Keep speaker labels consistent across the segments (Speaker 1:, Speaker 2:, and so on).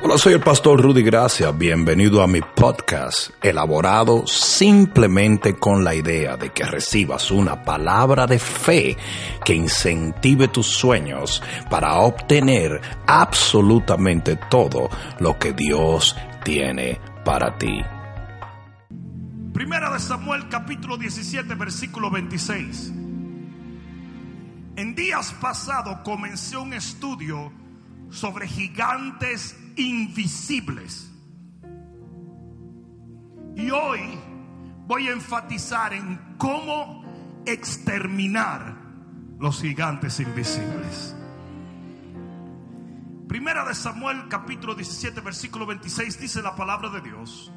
Speaker 1: Hola, soy el pastor Rudy Gracia. Bienvenido a mi podcast, elaborado simplemente con la idea de que recibas una palabra de fe que incentive tus sueños para obtener absolutamente todo lo que Dios tiene para ti.
Speaker 2: Primera de Samuel capítulo 17 versículo 26. En días pasados comencé un estudio sobre gigantes invisibles. Y hoy voy a enfatizar en cómo exterminar los gigantes invisibles. Primera de Samuel capítulo 17 versículo 26 dice la palabra de Dios.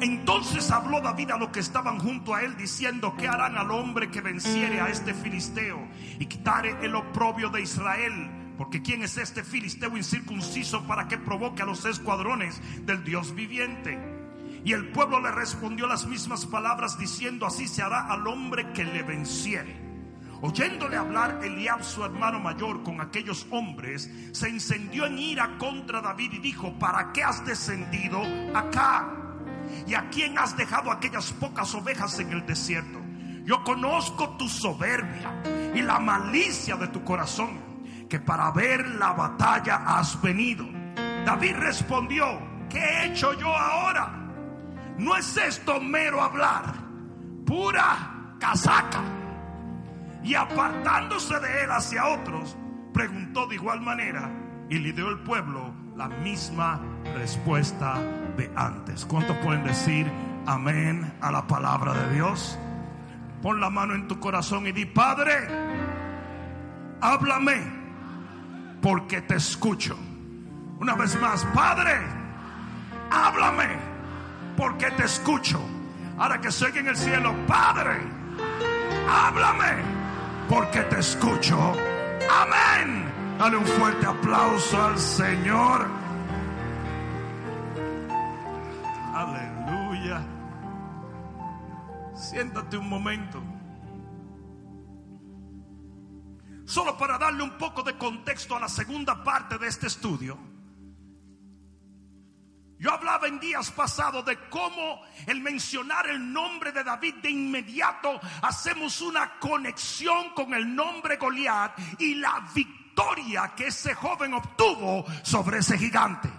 Speaker 2: Entonces habló David a los que estaban junto a él diciendo, ¿qué harán al hombre que venciere a este filisteo y quitare el oprobio de Israel? Porque ¿quién es este filisteo incircunciso para que provoque a los escuadrones del Dios viviente? Y el pueblo le respondió las mismas palabras diciendo, así se hará al hombre que le venciere. Oyéndole hablar Eliab, su hermano mayor, con aquellos hombres, se encendió en ira contra David y dijo, ¿para qué has descendido acá? ¿Y a quién has dejado aquellas pocas ovejas en el desierto? Yo conozco tu soberbia y la malicia de tu corazón, que para ver la batalla has venido. David respondió, ¿qué he hecho yo ahora? ¿No es esto mero hablar? Pura casaca. Y apartándose de él hacia otros, preguntó de igual manera y le dio el pueblo la misma respuesta de antes. ¿Cuántos pueden decir amén a la palabra de Dios? Pon la mano en tu corazón y di, Padre, háblame porque te escucho. Una vez más, Padre, háblame porque te escucho. Ahora que soy en el cielo, Padre, háblame porque te escucho. Amén. Dale un fuerte aplauso al Señor. Aleluya. Siéntate un momento. Solo para darle un poco de contexto a la segunda parte de este estudio. Yo hablaba en días pasados de cómo el mencionar el nombre de David de inmediato hacemos una conexión con el nombre Goliat y la victoria que ese joven obtuvo sobre ese gigante.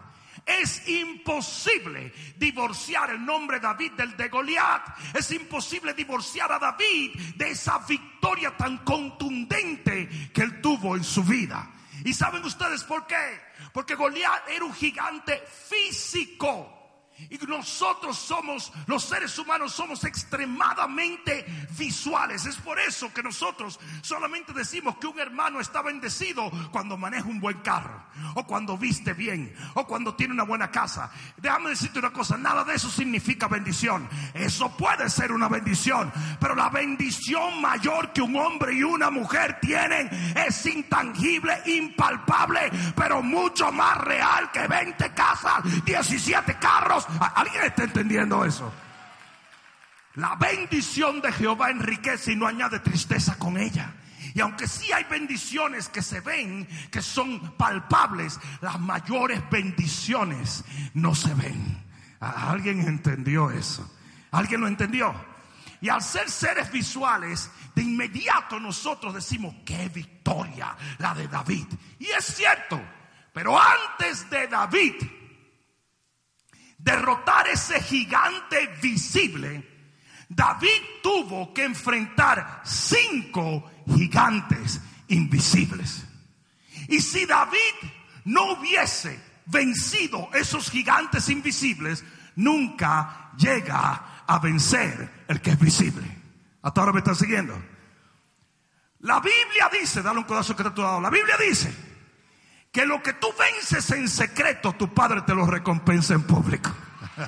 Speaker 2: Es imposible divorciar el nombre David del de Goliat. Es imposible divorciar a David de esa victoria tan contundente que él tuvo en su vida. ¿Y saben ustedes por qué? Porque Goliat era un gigante físico. Y nosotros somos, los seres humanos somos extremadamente visuales. Es por eso que nosotros solamente decimos que un hermano está bendecido cuando maneja un buen carro, o cuando viste bien, o cuando tiene una buena casa. Déjame decirte una cosa, nada de eso significa bendición. Eso puede ser una bendición, pero la bendición mayor que un hombre y una mujer tienen es intangible, impalpable, pero mucho más real que 20 casas, 17 carros ¿Alguien está entendiendo eso? La bendición de Jehová enriquece y no añade tristeza con ella. Y aunque sí hay bendiciones que se ven, que son palpables, las mayores bendiciones no se ven. ¿Alguien entendió eso? ¿Alguien lo entendió? Y al ser seres visuales, de inmediato nosotros decimos, qué victoria la de David. Y es cierto, pero antes de David, derrotar ese gigante visible, David tuvo que enfrentar cinco gigantes invisibles. Y si David no hubiese vencido esos gigantes invisibles, nunca llega a vencer el que es visible. ¿Hasta ahora me están siguiendo? La Biblia dice, dale un codazo que te ha dado, la Biblia dice que lo que tú vences en secreto, tu padre te lo recompensa en público.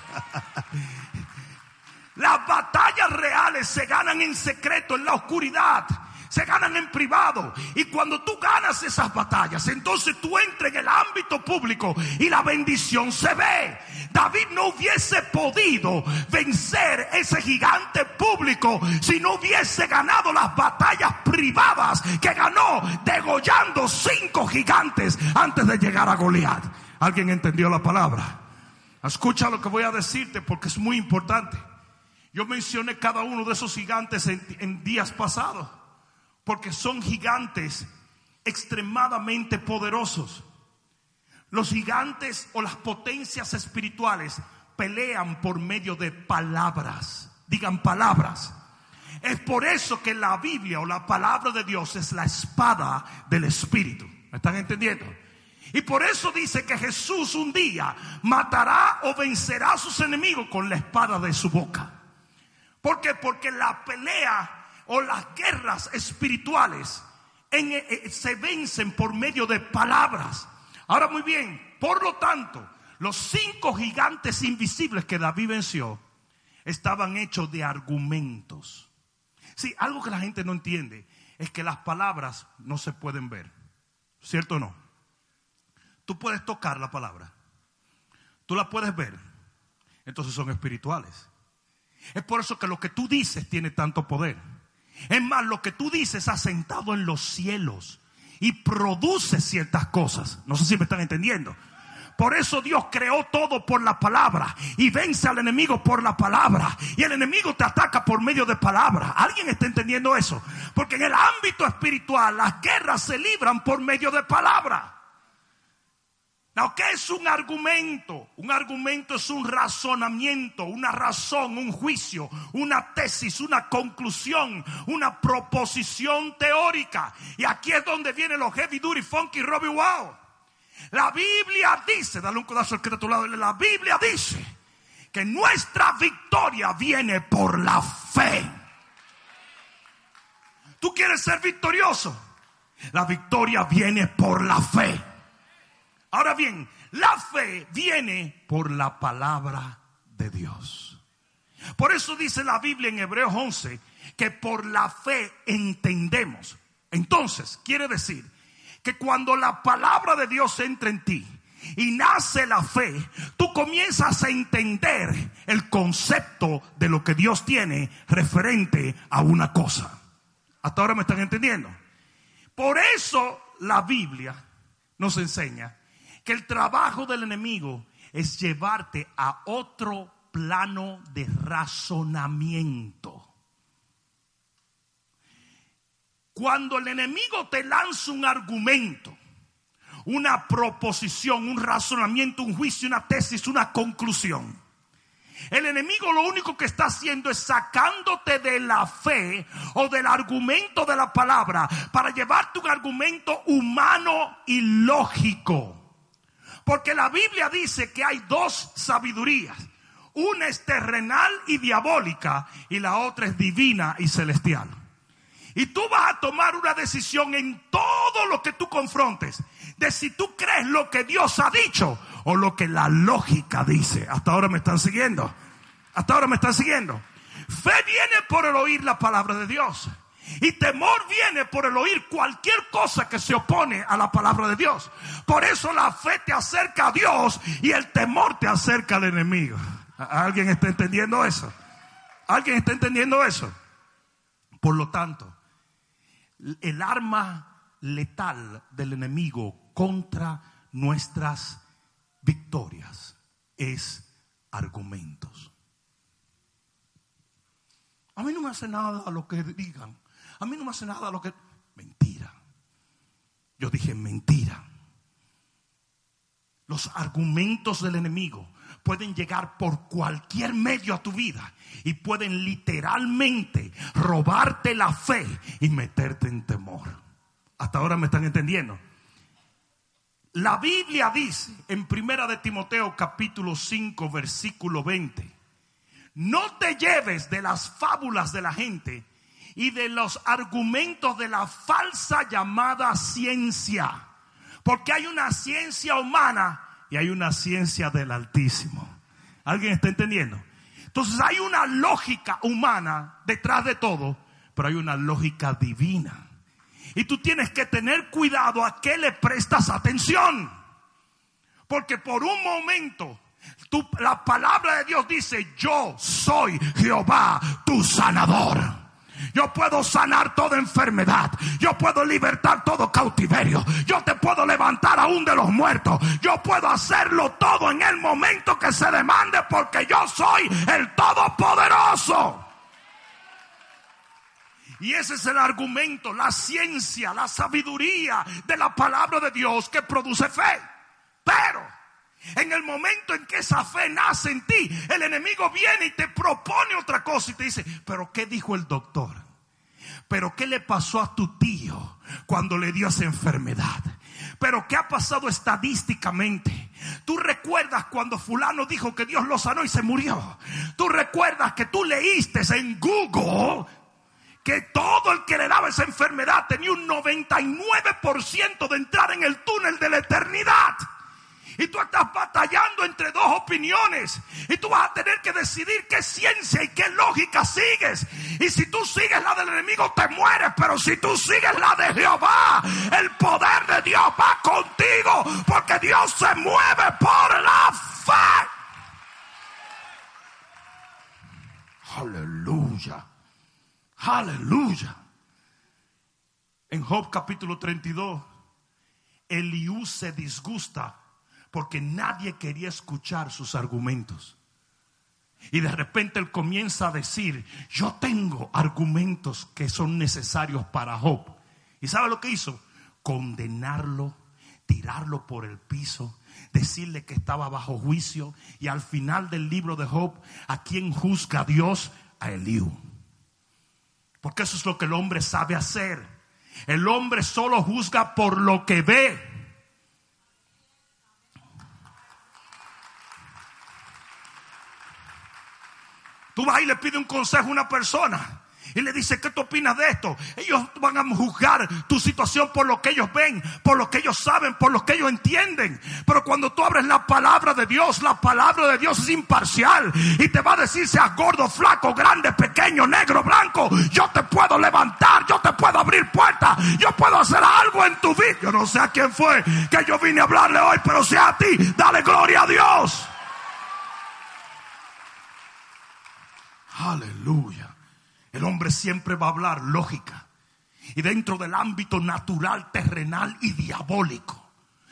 Speaker 2: Las batallas reales se ganan en secreto, en la oscuridad. Se ganan en privado. Y cuando tú ganas esas batallas, entonces tú entras en el ámbito público y la bendición se ve. David no hubiese podido vencer ese gigante público si no hubiese ganado las batallas privadas que ganó degollando cinco gigantes antes de llegar a Goliat. ¿Alguien entendió la palabra? Escucha lo que voy a decirte porque es muy importante. Yo mencioné cada uno de esos gigantes en, en días pasados porque son gigantes extremadamente poderosos. Los gigantes o las potencias espirituales pelean por medio de palabras. Digan palabras. Es por eso que la Biblia o la palabra de Dios es la espada del Espíritu. ¿Me están entendiendo? Y por eso dice que Jesús un día matará o vencerá a sus enemigos con la espada de su boca. ¿Por qué? Porque la pelea o las guerras espirituales eh, eh, se vencen por medio de palabras. Ahora muy bien, por lo tanto, los cinco gigantes invisibles que David venció estaban hechos de argumentos. Sí, algo que la gente no entiende es que las palabras no se pueden ver. ¿Cierto o no? Tú puedes tocar la palabra. Tú la puedes ver. Entonces son espirituales. Es por eso que lo que tú dices tiene tanto poder. Es más, lo que tú dices ha sentado en los cielos y produce ciertas cosas. No sé si me están entendiendo. Por eso Dios creó todo por la palabra y vence al enemigo por la palabra. Y el enemigo te ataca por medio de palabra. ¿Alguien está entendiendo eso? Porque en el ámbito espiritual las guerras se libran por medio de palabra. ¿Qué es un argumento? Un argumento es un razonamiento, una razón, un juicio, una tesis, una conclusión, una proposición teórica. Y aquí es donde vienen los heavy duty, funky, Robbie Wow. La Biblia dice, dale un codazo al que está a tu lado, la Biblia dice que nuestra victoria viene por la fe. ¿Tú quieres ser victorioso? La victoria viene por la fe. Ahora bien, la fe viene por la palabra de Dios. Por eso dice la Biblia en Hebreos 11 que por la fe entendemos. Entonces, quiere decir que cuando la palabra de Dios entra en ti y nace la fe, tú comienzas a entender el concepto de lo que Dios tiene referente a una cosa. Hasta ahora me están entendiendo. Por eso la Biblia nos enseña que el trabajo del enemigo es llevarte a otro plano de razonamiento. Cuando el enemigo te lanza un argumento, una proposición, un razonamiento, un juicio, una tesis, una conclusión, el enemigo lo único que está haciendo es sacándote de la fe o del argumento de la palabra para llevarte un argumento humano y lógico. Porque la Biblia dice que hay dos sabidurías. Una es terrenal y diabólica y la otra es divina y celestial. Y tú vas a tomar una decisión en todo lo que tú confrontes. De si tú crees lo que Dios ha dicho o lo que la lógica dice. Hasta ahora me están siguiendo. Hasta ahora me están siguiendo. Fe viene por el oír la palabra de Dios. Y temor viene por el oír cualquier cosa que se opone a la palabra de Dios. Por eso la fe te acerca a Dios y el temor te acerca al enemigo. ¿Alguien está entendiendo eso? ¿Alguien está entendiendo eso? Por lo tanto, el arma letal del enemigo contra nuestras victorias es argumentos. A mí no me hace nada lo que digan. A mí no me hace nada lo que... Mentira. Yo dije mentira. Los argumentos del enemigo pueden llegar por cualquier medio a tu vida y pueden literalmente robarte la fe y meterte en temor. Hasta ahora me están entendiendo. La Biblia dice en Primera de Timoteo capítulo 5 versículo 20, no te lleves de las fábulas de la gente y de los argumentos de la falsa llamada ciencia. Porque hay una ciencia humana y hay una ciencia del Altísimo. ¿Alguien está entendiendo? Entonces hay una lógica humana detrás de todo, pero hay una lógica divina. Y tú tienes que tener cuidado a qué le prestas atención. Porque por un momento la palabra de Dios dice, yo soy Jehová, tu sanador. Yo puedo sanar toda enfermedad. Yo puedo libertar todo cautiverio. Yo te puedo levantar aún de los muertos. Yo puedo hacerlo todo en el momento que se demande porque yo soy el Todopoderoso. Y ese es el argumento, la ciencia, la sabiduría de la palabra de Dios que produce fe. Pero en el momento en que esa fe nace en ti, el enemigo viene y te propone otra cosa y te dice, pero ¿qué dijo el doctor? Pero ¿qué le pasó a tu tío cuando le dio esa enfermedad? Pero ¿qué ha pasado estadísticamente? Tú recuerdas cuando fulano dijo que Dios lo sanó y se murió. Tú recuerdas que tú leíste en Google que todo el que le daba esa enfermedad tenía un 99% de entrar en el túnel de la eternidad. Y tú estás batallando entre dos opiniones. Y tú vas a tener que decidir qué ciencia y qué lógica sigues. Y si tú sigues la del enemigo te mueres. Pero si tú sigues la de Jehová, el poder de Dios va contigo. Porque Dios se mueve por la fe. Aleluya. Aleluya. En Job capítulo 32, Eliú se disgusta porque nadie quería escuchar sus argumentos. Y de repente él comienza a decir, yo tengo argumentos que son necesarios para Job. ¿Y sabe lo que hizo? Condenarlo, tirarlo por el piso, decirle que estaba bajo juicio. Y al final del libro de Job, ¿a quién juzga Dios? A Eliú. Porque eso es lo que el hombre sabe hacer. El hombre solo juzga por lo que ve. Tú vas y le pides un consejo a una persona y le dice, ¿qué tú opinas de esto? Ellos van a juzgar tu situación por lo que ellos ven, por lo que ellos saben, por lo que ellos entienden. Pero cuando tú abres la palabra de Dios, la palabra de Dios es imparcial y te va a decir, seas gordo, flaco, grande, pequeño, negro, blanco, yo te puedo levantar, yo te puedo abrir puertas, yo puedo hacer algo en tu vida. Yo no sé a quién fue que yo vine a hablarle hoy, pero sea a ti, dale gloria a Dios. Aleluya. El hombre siempre va a hablar lógica. Y dentro del ámbito natural, terrenal y diabólico,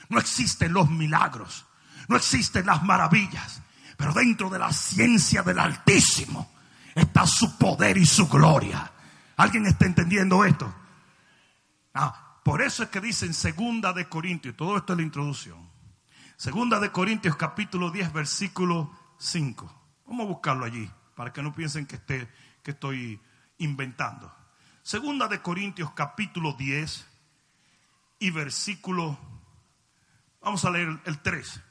Speaker 2: no existen los milagros, no existen las maravillas. Pero dentro de la ciencia del Altísimo está su poder y su gloria. ¿Alguien está entendiendo esto? Ah, por eso es que dice en Segunda de Corintios, todo esto es la introducción. Segunda de Corintios capítulo 10 versículo 5. Vamos a buscarlo allí para que no piensen que, esté, que estoy inventando. Segunda de Corintios capítulo 10 y versículo, vamos a leer el 3.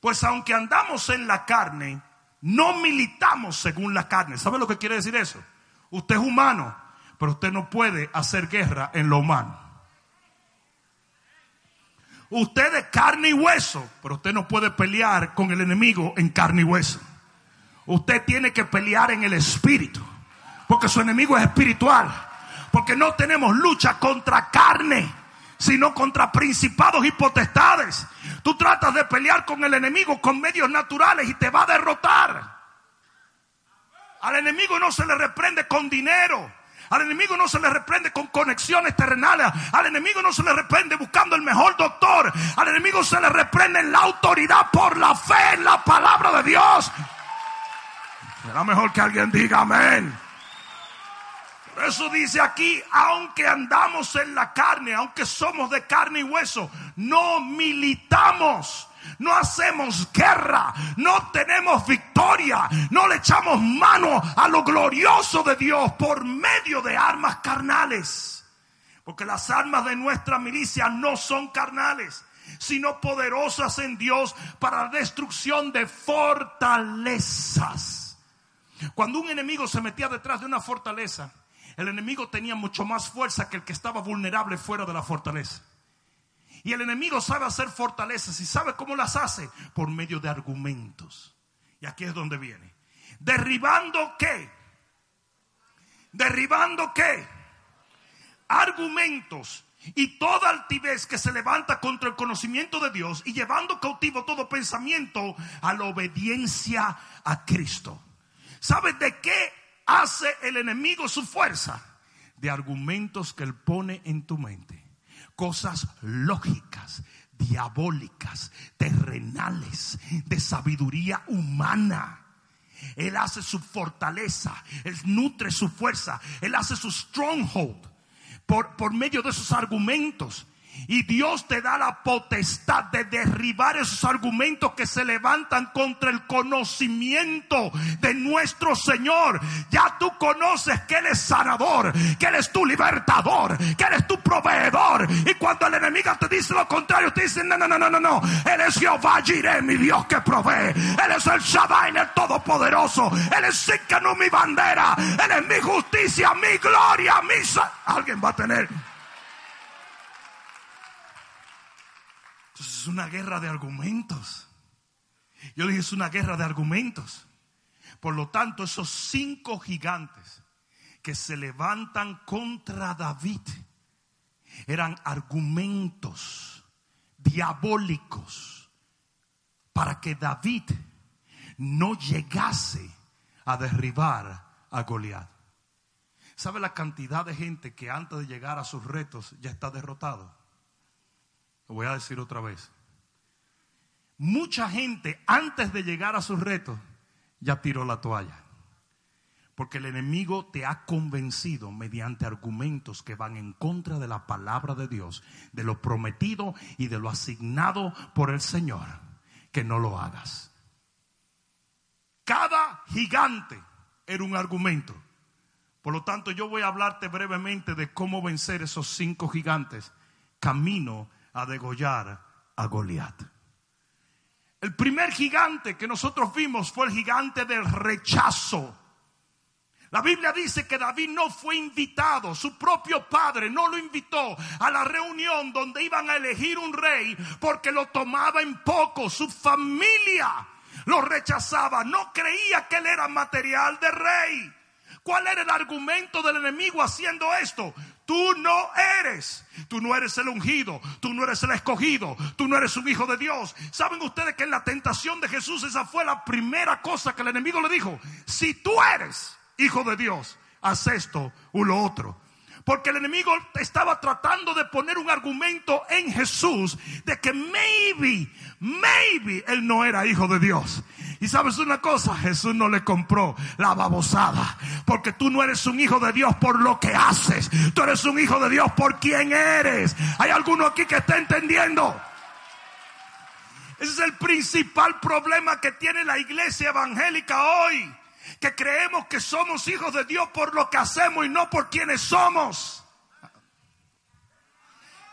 Speaker 2: Pues aunque andamos en la carne, no militamos según la carne. ¿Sabe lo que quiere decir eso? Usted es humano, pero usted no puede hacer guerra en lo humano. Usted es carne y hueso, pero usted no puede pelear con el enemigo en carne y hueso. Usted tiene que pelear en el espíritu. Porque su enemigo es espiritual. Porque no tenemos lucha contra carne, sino contra principados y potestades. Tú tratas de pelear con el enemigo con medios naturales y te va a derrotar. Al enemigo no se le reprende con dinero. Al enemigo no se le reprende con conexiones terrenales. Al enemigo no se le reprende buscando el mejor doctor. Al enemigo se le reprende en la autoridad por la fe en la palabra de Dios. Será mejor que alguien diga amén. Por eso dice aquí, aunque andamos en la carne, aunque somos de carne y hueso, no militamos. No hacemos guerra, no tenemos victoria, no le echamos mano a lo glorioso de Dios por medio de armas carnales. Porque las armas de nuestra milicia no son carnales, sino poderosas en Dios para destrucción de fortalezas. Cuando un enemigo se metía detrás de una fortaleza, el enemigo tenía mucho más fuerza que el que estaba vulnerable fuera de la fortaleza. Y el enemigo sabe hacer fortalezas y sabe cómo las hace por medio de argumentos. Y aquí es donde viene. Derribando qué? Derribando qué? Argumentos y toda altivez que se levanta contra el conocimiento de Dios y llevando cautivo todo pensamiento a la obediencia a Cristo. ¿Sabes de qué hace el enemigo su fuerza? De argumentos que él pone en tu mente. Cosas lógicas, diabólicas, terrenales, de sabiduría humana. Él hace su fortaleza, Él nutre su fuerza, Él hace su stronghold por, por medio de esos argumentos. Y Dios te da la potestad de derribar esos argumentos que se levantan contra el conocimiento de nuestro Señor. Ya tú conoces que Él es sanador, que Él es tu libertador, que Él es tu proveedor. Y cuando el enemigo te dice lo contrario, te dice, no, no, no, no, no, no. Él es Jehová Jireh, mi Dios que provee. Él es el Shaddai, el Todopoderoso. Él es Sikanu, mi bandera. Él es mi justicia, mi gloria, mi... Alguien va a tener es una guerra de argumentos. Yo dije, es una guerra de argumentos. Por lo tanto, esos cinco gigantes que se levantan contra David eran argumentos diabólicos para que David no llegase a derribar a Goliat. ¿Sabe la cantidad de gente que antes de llegar a sus retos ya está derrotado? Lo voy a decir otra vez. Mucha gente antes de llegar a sus retos ya tiró la toalla. Porque el enemigo te ha convencido mediante argumentos que van en contra de la palabra de Dios, de lo prometido y de lo asignado por el Señor, que no lo hagas. Cada gigante era un argumento. Por lo tanto, yo voy a hablarte brevemente de cómo vencer esos cinco gigantes camino a degollar a Goliat. El primer gigante que nosotros vimos fue el gigante del rechazo. La Biblia dice que David no fue invitado, su propio padre no lo invitó a la reunión donde iban a elegir un rey porque lo tomaba en poco, su familia lo rechazaba, no creía que él era material de rey. ¿Cuál era el argumento del enemigo haciendo esto? Tú no eres, tú no eres el ungido, tú no eres el escogido, tú no eres un hijo de Dios. ¿Saben ustedes que en la tentación de Jesús esa fue la primera cosa que el enemigo le dijo? Si tú eres hijo de Dios, haz esto o lo otro. Porque el enemigo estaba tratando de poner un argumento en Jesús de que maybe, maybe él no era hijo de Dios. Y sabes una cosa, Jesús no le compró la babosada. Porque tú no eres un hijo de Dios por lo que haces. Tú eres un hijo de Dios por quien eres. ¿Hay alguno aquí que está entendiendo? Ese es el principal problema que tiene la iglesia evangélica hoy que creemos que somos hijos de Dios por lo que hacemos y no por quienes somos.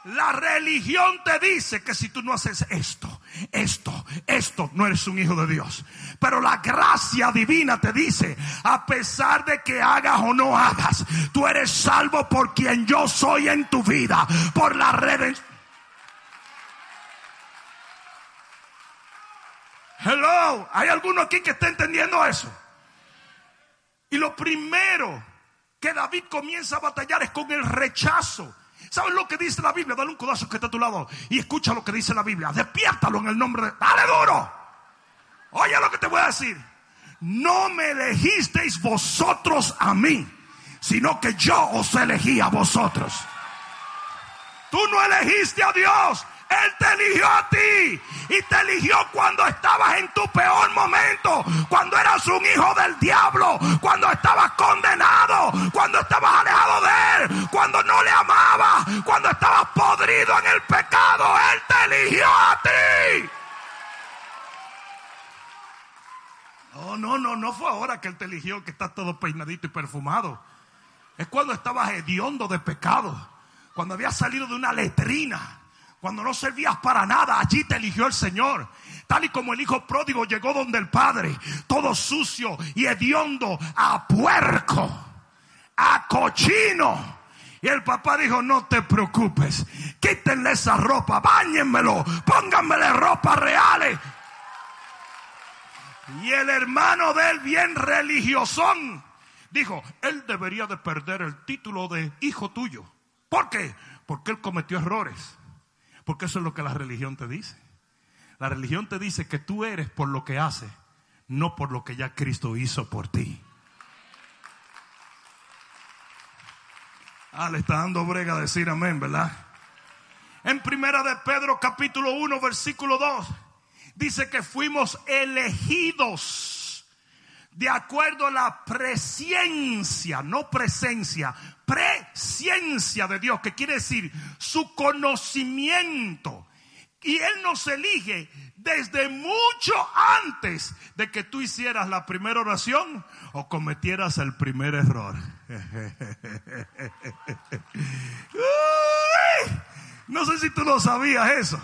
Speaker 2: La religión te dice que si tú no haces esto, esto, esto, no eres un hijo de Dios. Pero la gracia divina te dice, a pesar de que hagas o no hagas, tú eres salvo por quien yo soy en tu vida, por la redención. Hello, ¿hay alguno aquí que esté entendiendo eso? Y lo primero que David comienza a batallar es con el rechazo. ¿Sabes lo que dice la Biblia? Dale un codazo que está a tu lado y escucha lo que dice la Biblia. Despiértalo en el nombre de... Dale duro. Oye lo que te voy a decir. No me elegisteis vosotros a mí, sino que yo os elegí a vosotros. Tú no elegiste a Dios, él te eligió a ti y te eligió cuando estabas en tu peor momento, cuando eras un hijo del diablo, cuando estabas condenado, cuando estabas alejado de Él, cuando no le amabas, cuando estabas podrido en el pecado. Él te eligió a ti. No, no, no, no fue ahora que Él te eligió, que estás todo peinadito y perfumado. Es cuando estabas hediondo de pecado, cuando habías salido de una letrina cuando no servías para nada, allí te eligió el Señor. Tal y como el hijo pródigo llegó donde el padre, todo sucio y hediondo, a puerco, a cochino. Y el papá dijo, no te preocupes, quítenle esa ropa, bañenmelo, pónganmele ropa reales. Y el hermano de él, bien religiosón, dijo, él debería de perder el título de hijo tuyo. ¿Por qué? Porque él cometió errores. Porque eso es lo que la religión te dice. La religión te dice que tú eres por lo que haces, no por lo que ya Cristo hizo por ti. Ah, le está dando brega a decir amén, ¿verdad? En primera de Pedro capítulo 1 versículo 2 dice que fuimos elegidos de acuerdo a la presencia, no presencia, presencia de Dios, que quiere decir su conocimiento. Y Él nos elige desde mucho antes de que tú hicieras la primera oración o cometieras el primer error. no sé si tú lo sabías eso.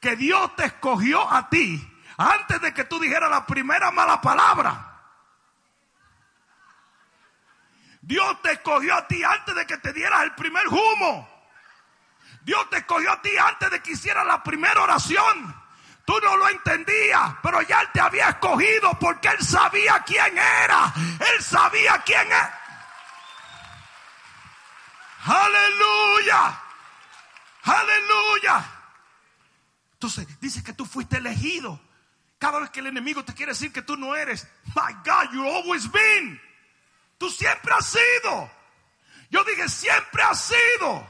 Speaker 2: Que Dios te escogió a ti antes de que tú dijeras la primera mala palabra. Dios te escogió a ti antes de que te dieras el primer humo. Dios te escogió a ti antes de que hicieras la primera oración. Tú no lo entendías, pero ya Él te había escogido porque Él sabía quién era. Él sabía quién es. Aleluya. Aleluya. Entonces dice que tú fuiste elegido. Cada vez que el enemigo te quiere decir que tú no eres, my God, you always been. Tú siempre has sido. Yo dije, siempre has sido.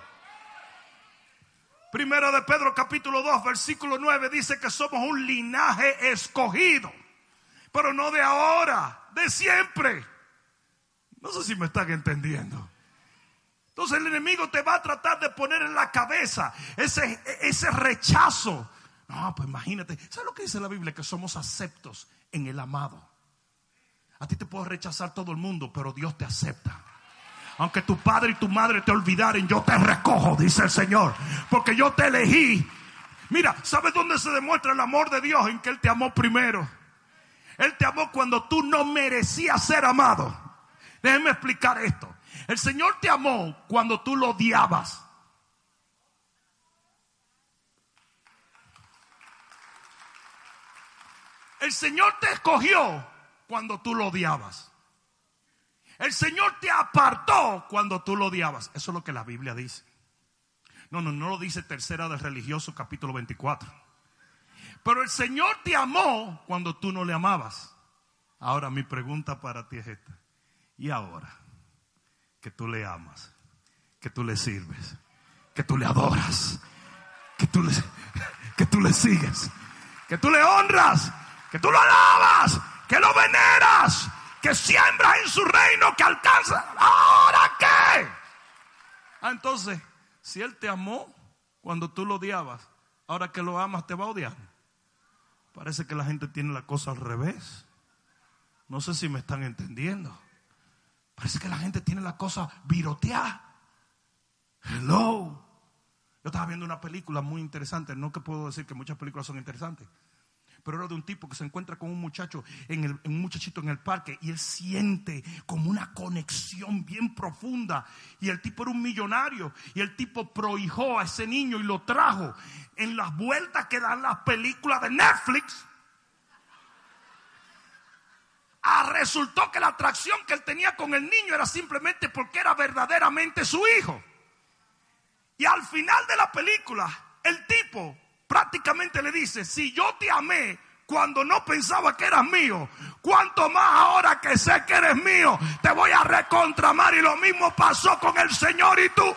Speaker 2: Primero de Pedro capítulo 2 versículo 9 dice que somos un linaje escogido. Pero no de ahora, de siempre. No sé si me están entendiendo. Entonces el enemigo te va a tratar de poner en la cabeza ese, ese rechazo. No, pues imagínate. ¿Sabes lo que dice la Biblia? Que somos aceptos en el amado. A ti te puedo rechazar todo el mundo, pero Dios te acepta. Aunque tu padre y tu madre te olvidaren, yo te recojo, dice el Señor. Porque yo te elegí. Mira, ¿sabes dónde se demuestra el amor de Dios? En que Él te amó primero. Él te amó cuando tú no merecías ser amado. Déjenme explicar esto. El Señor te amó cuando tú lo odiabas. El Señor te escogió cuando tú lo odiabas. El Señor te apartó cuando tú lo odiabas. Eso es lo que la Biblia dice. No, no, no lo dice tercera del religioso capítulo 24. Pero el Señor te amó cuando tú no le amabas. Ahora mi pregunta para ti es esta. ¿Y ahora que tú le amas? Que tú le sirves? Que tú le adoras? Que tú le, que tú le sigues? Que tú le honras? Que tú lo alabas? Que lo veneras? que siembra en su reino, que alcanza. ¿Ahora qué? Ah, entonces, si Él te amó cuando tú lo odiabas, ahora que lo amas te va a odiar. Parece que la gente tiene la cosa al revés. No sé si me están entendiendo. Parece que la gente tiene la cosa viroteada. Hello. Yo estaba viendo una película muy interesante. No que puedo decir que muchas películas son interesantes pero era de un tipo que se encuentra con un muchacho, en el, un muchachito en el parque, y él siente como una conexión bien profunda. Y el tipo era un millonario, y el tipo prohijó a ese niño y lo trajo en las vueltas que dan las películas de Netflix. Ah, resultó que la atracción que él tenía con el niño era simplemente porque era verdaderamente su hijo. Y al final de la película, el tipo prácticamente le dice, si yo te amé cuando no pensaba que eras mío, cuanto más ahora que sé que eres mío, te voy a recontramar. Y lo mismo pasó con el Señor y tú.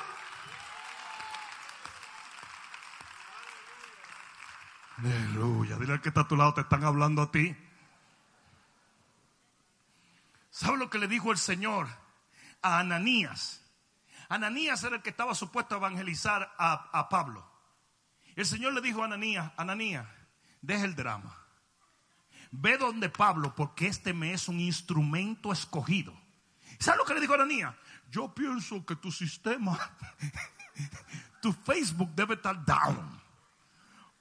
Speaker 2: Aleluya. Dile al que está a tu lado, te están hablando a ti. ¿Sabe lo que le dijo el Señor a Ananías? Ananías era el que estaba supuesto a evangelizar a, a Pablo. El Señor le dijo a Ananías, Ananías, deja el drama. Ve donde Pablo, porque este me es un instrumento escogido. ¿Sabes lo que le dijo a Ananías? Yo pienso que tu sistema, tu Facebook debe estar down.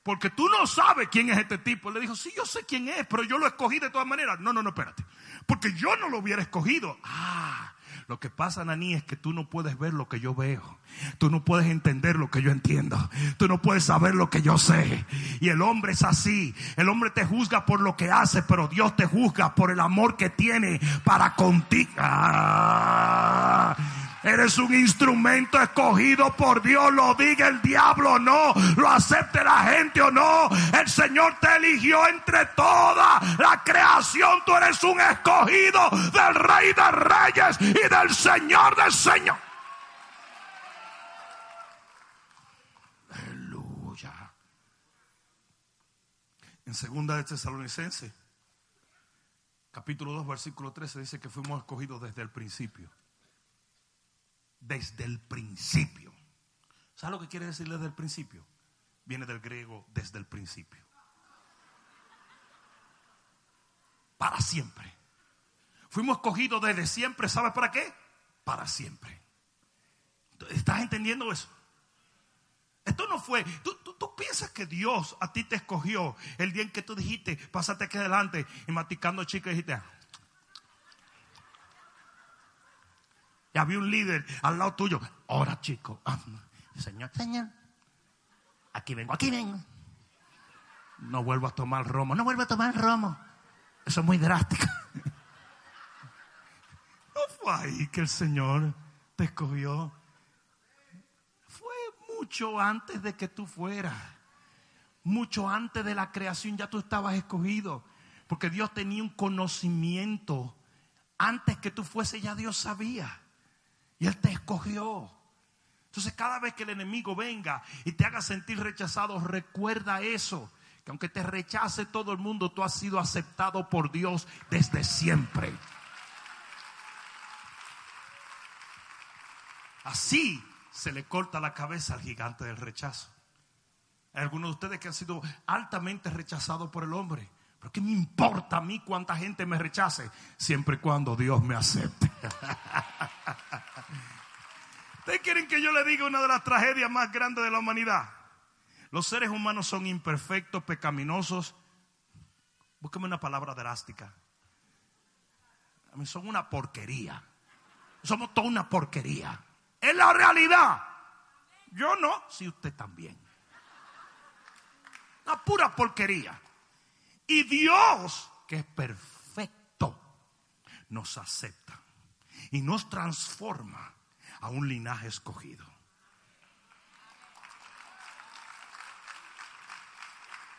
Speaker 2: Porque tú no sabes quién es este tipo. Le dijo, sí, yo sé quién es, pero yo lo escogí de todas maneras. No, no, no, espérate. Porque yo no lo hubiera escogido. Ah, lo que pasa, Naní, es que tú no puedes ver lo que yo veo. Tú no puedes entender lo que yo entiendo. Tú no puedes saber lo que yo sé. Y el hombre es así. El hombre te juzga por lo que hace, pero Dios te juzga por el amor que tiene para contigo. Ah. Eres un instrumento escogido por Dios. Lo diga el diablo o no. Lo acepte la gente o no. El Señor te eligió entre toda la creación. Tú eres un escogido del Rey de Reyes y del Señor del Señor. Aleluya. En segunda de Tesalonicense capítulo 2, versículo 13 dice que fuimos escogidos desde el principio. Desde el principio. ¿Sabes lo que quiere decir desde el principio? Viene del griego desde el principio. Para siempre. Fuimos escogidos desde siempre, ¿sabes para qué? Para siempre. ¿Estás entendiendo eso? Esto no fue, tú, piensas que Dios a ti te escogió el día en que tú dijiste, pásate aquí adelante y maticando chicas dijiste, y había un líder al lado tuyo, ahora chico, señor, señor, aquí vengo, aquí vengo. No vuelvo a tomar romo, no vuelvo a tomar romo. Eso es muy drástico. No fue ahí que el Señor te escogió mucho antes de que tú fueras. Mucho antes de la creación ya tú estabas escogido. Porque Dios tenía un conocimiento. Antes que tú fuese ya Dios sabía. Y Él te escogió. Entonces cada vez que el enemigo venga y te haga sentir rechazado, recuerda eso. Que aunque te rechace todo el mundo, tú has sido aceptado por Dios desde siempre. Así se le corta la cabeza al gigante del rechazo. Hay algunos de ustedes que han sido altamente rechazados por el hombre. Pero ¿qué me importa a mí cuánta gente me rechace? Siempre y cuando Dios me acepte. ¿Ustedes quieren que yo le diga una de las tragedias más grandes de la humanidad? Los seres humanos son imperfectos, pecaminosos. Búsqueme una palabra drástica. Son una porquería. Somos toda una porquería. Es la realidad. Yo no, si usted también. Una pura porquería. Y Dios, que es perfecto, nos acepta y nos transforma a un linaje escogido.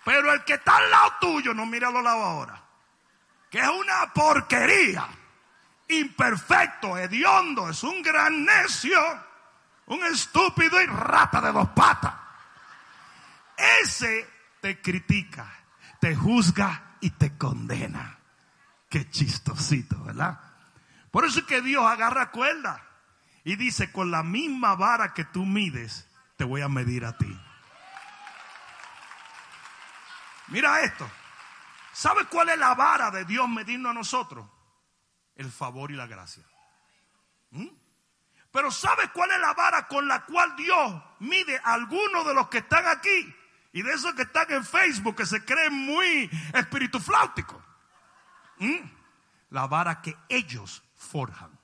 Speaker 2: Pero el que está al lado tuyo, no mira a los lados ahora, que es una porquería imperfecto, hediondo, es un gran necio, un estúpido y rata de dos patas. Ese te critica, te juzga y te condena. Qué chistosito, ¿verdad? Por eso es que Dios agarra cuerda y dice, con la misma vara que tú mides, te voy a medir a ti. Mira esto. ¿Sabe cuál es la vara de Dios medirnos a nosotros? el favor y la gracia. ¿Mm? Pero ¿sabes cuál es la vara con la cual Dios mide a algunos de los que están aquí? Y de esos que están en Facebook que se creen muy flauticos. ¿Mm? La vara que ellos forjan.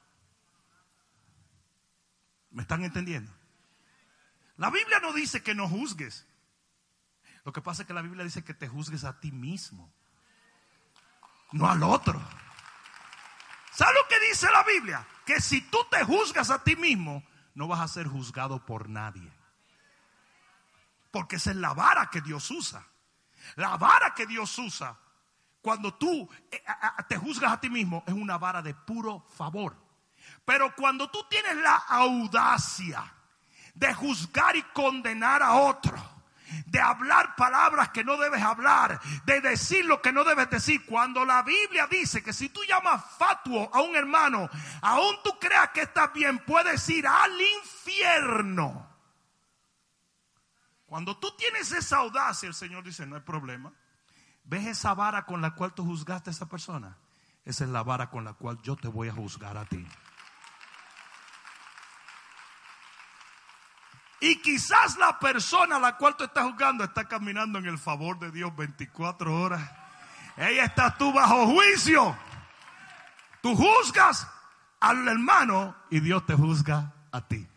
Speaker 2: ¿Me están entendiendo? La Biblia no dice que no juzgues. Lo que pasa es que la Biblia dice que te juzgues a ti mismo, no al otro. ¿Sabes lo que dice la Biblia? Que si tú te juzgas a ti mismo, no vas a ser juzgado por nadie. Porque esa es la vara que Dios usa. La vara que Dios usa cuando tú eh, te juzgas a ti mismo es una vara de puro favor. Pero cuando tú tienes la audacia de juzgar y condenar a otro, de hablar palabras que no debes hablar, de decir lo que no debes decir. Cuando la Biblia dice que si tú llamas fatuo a un hermano, aún tú creas que estás bien, puedes ir al infierno. Cuando tú tienes esa audacia, el Señor dice, no hay problema. ¿Ves esa vara con la cual tú juzgaste a esa persona? Esa es la vara con la cual yo te voy a juzgar a ti. Y quizás la persona a la cual tú estás juzgando está caminando en el favor de Dios 24 horas. Ella está tú bajo juicio. Tú juzgas al hermano y Dios te juzga a ti.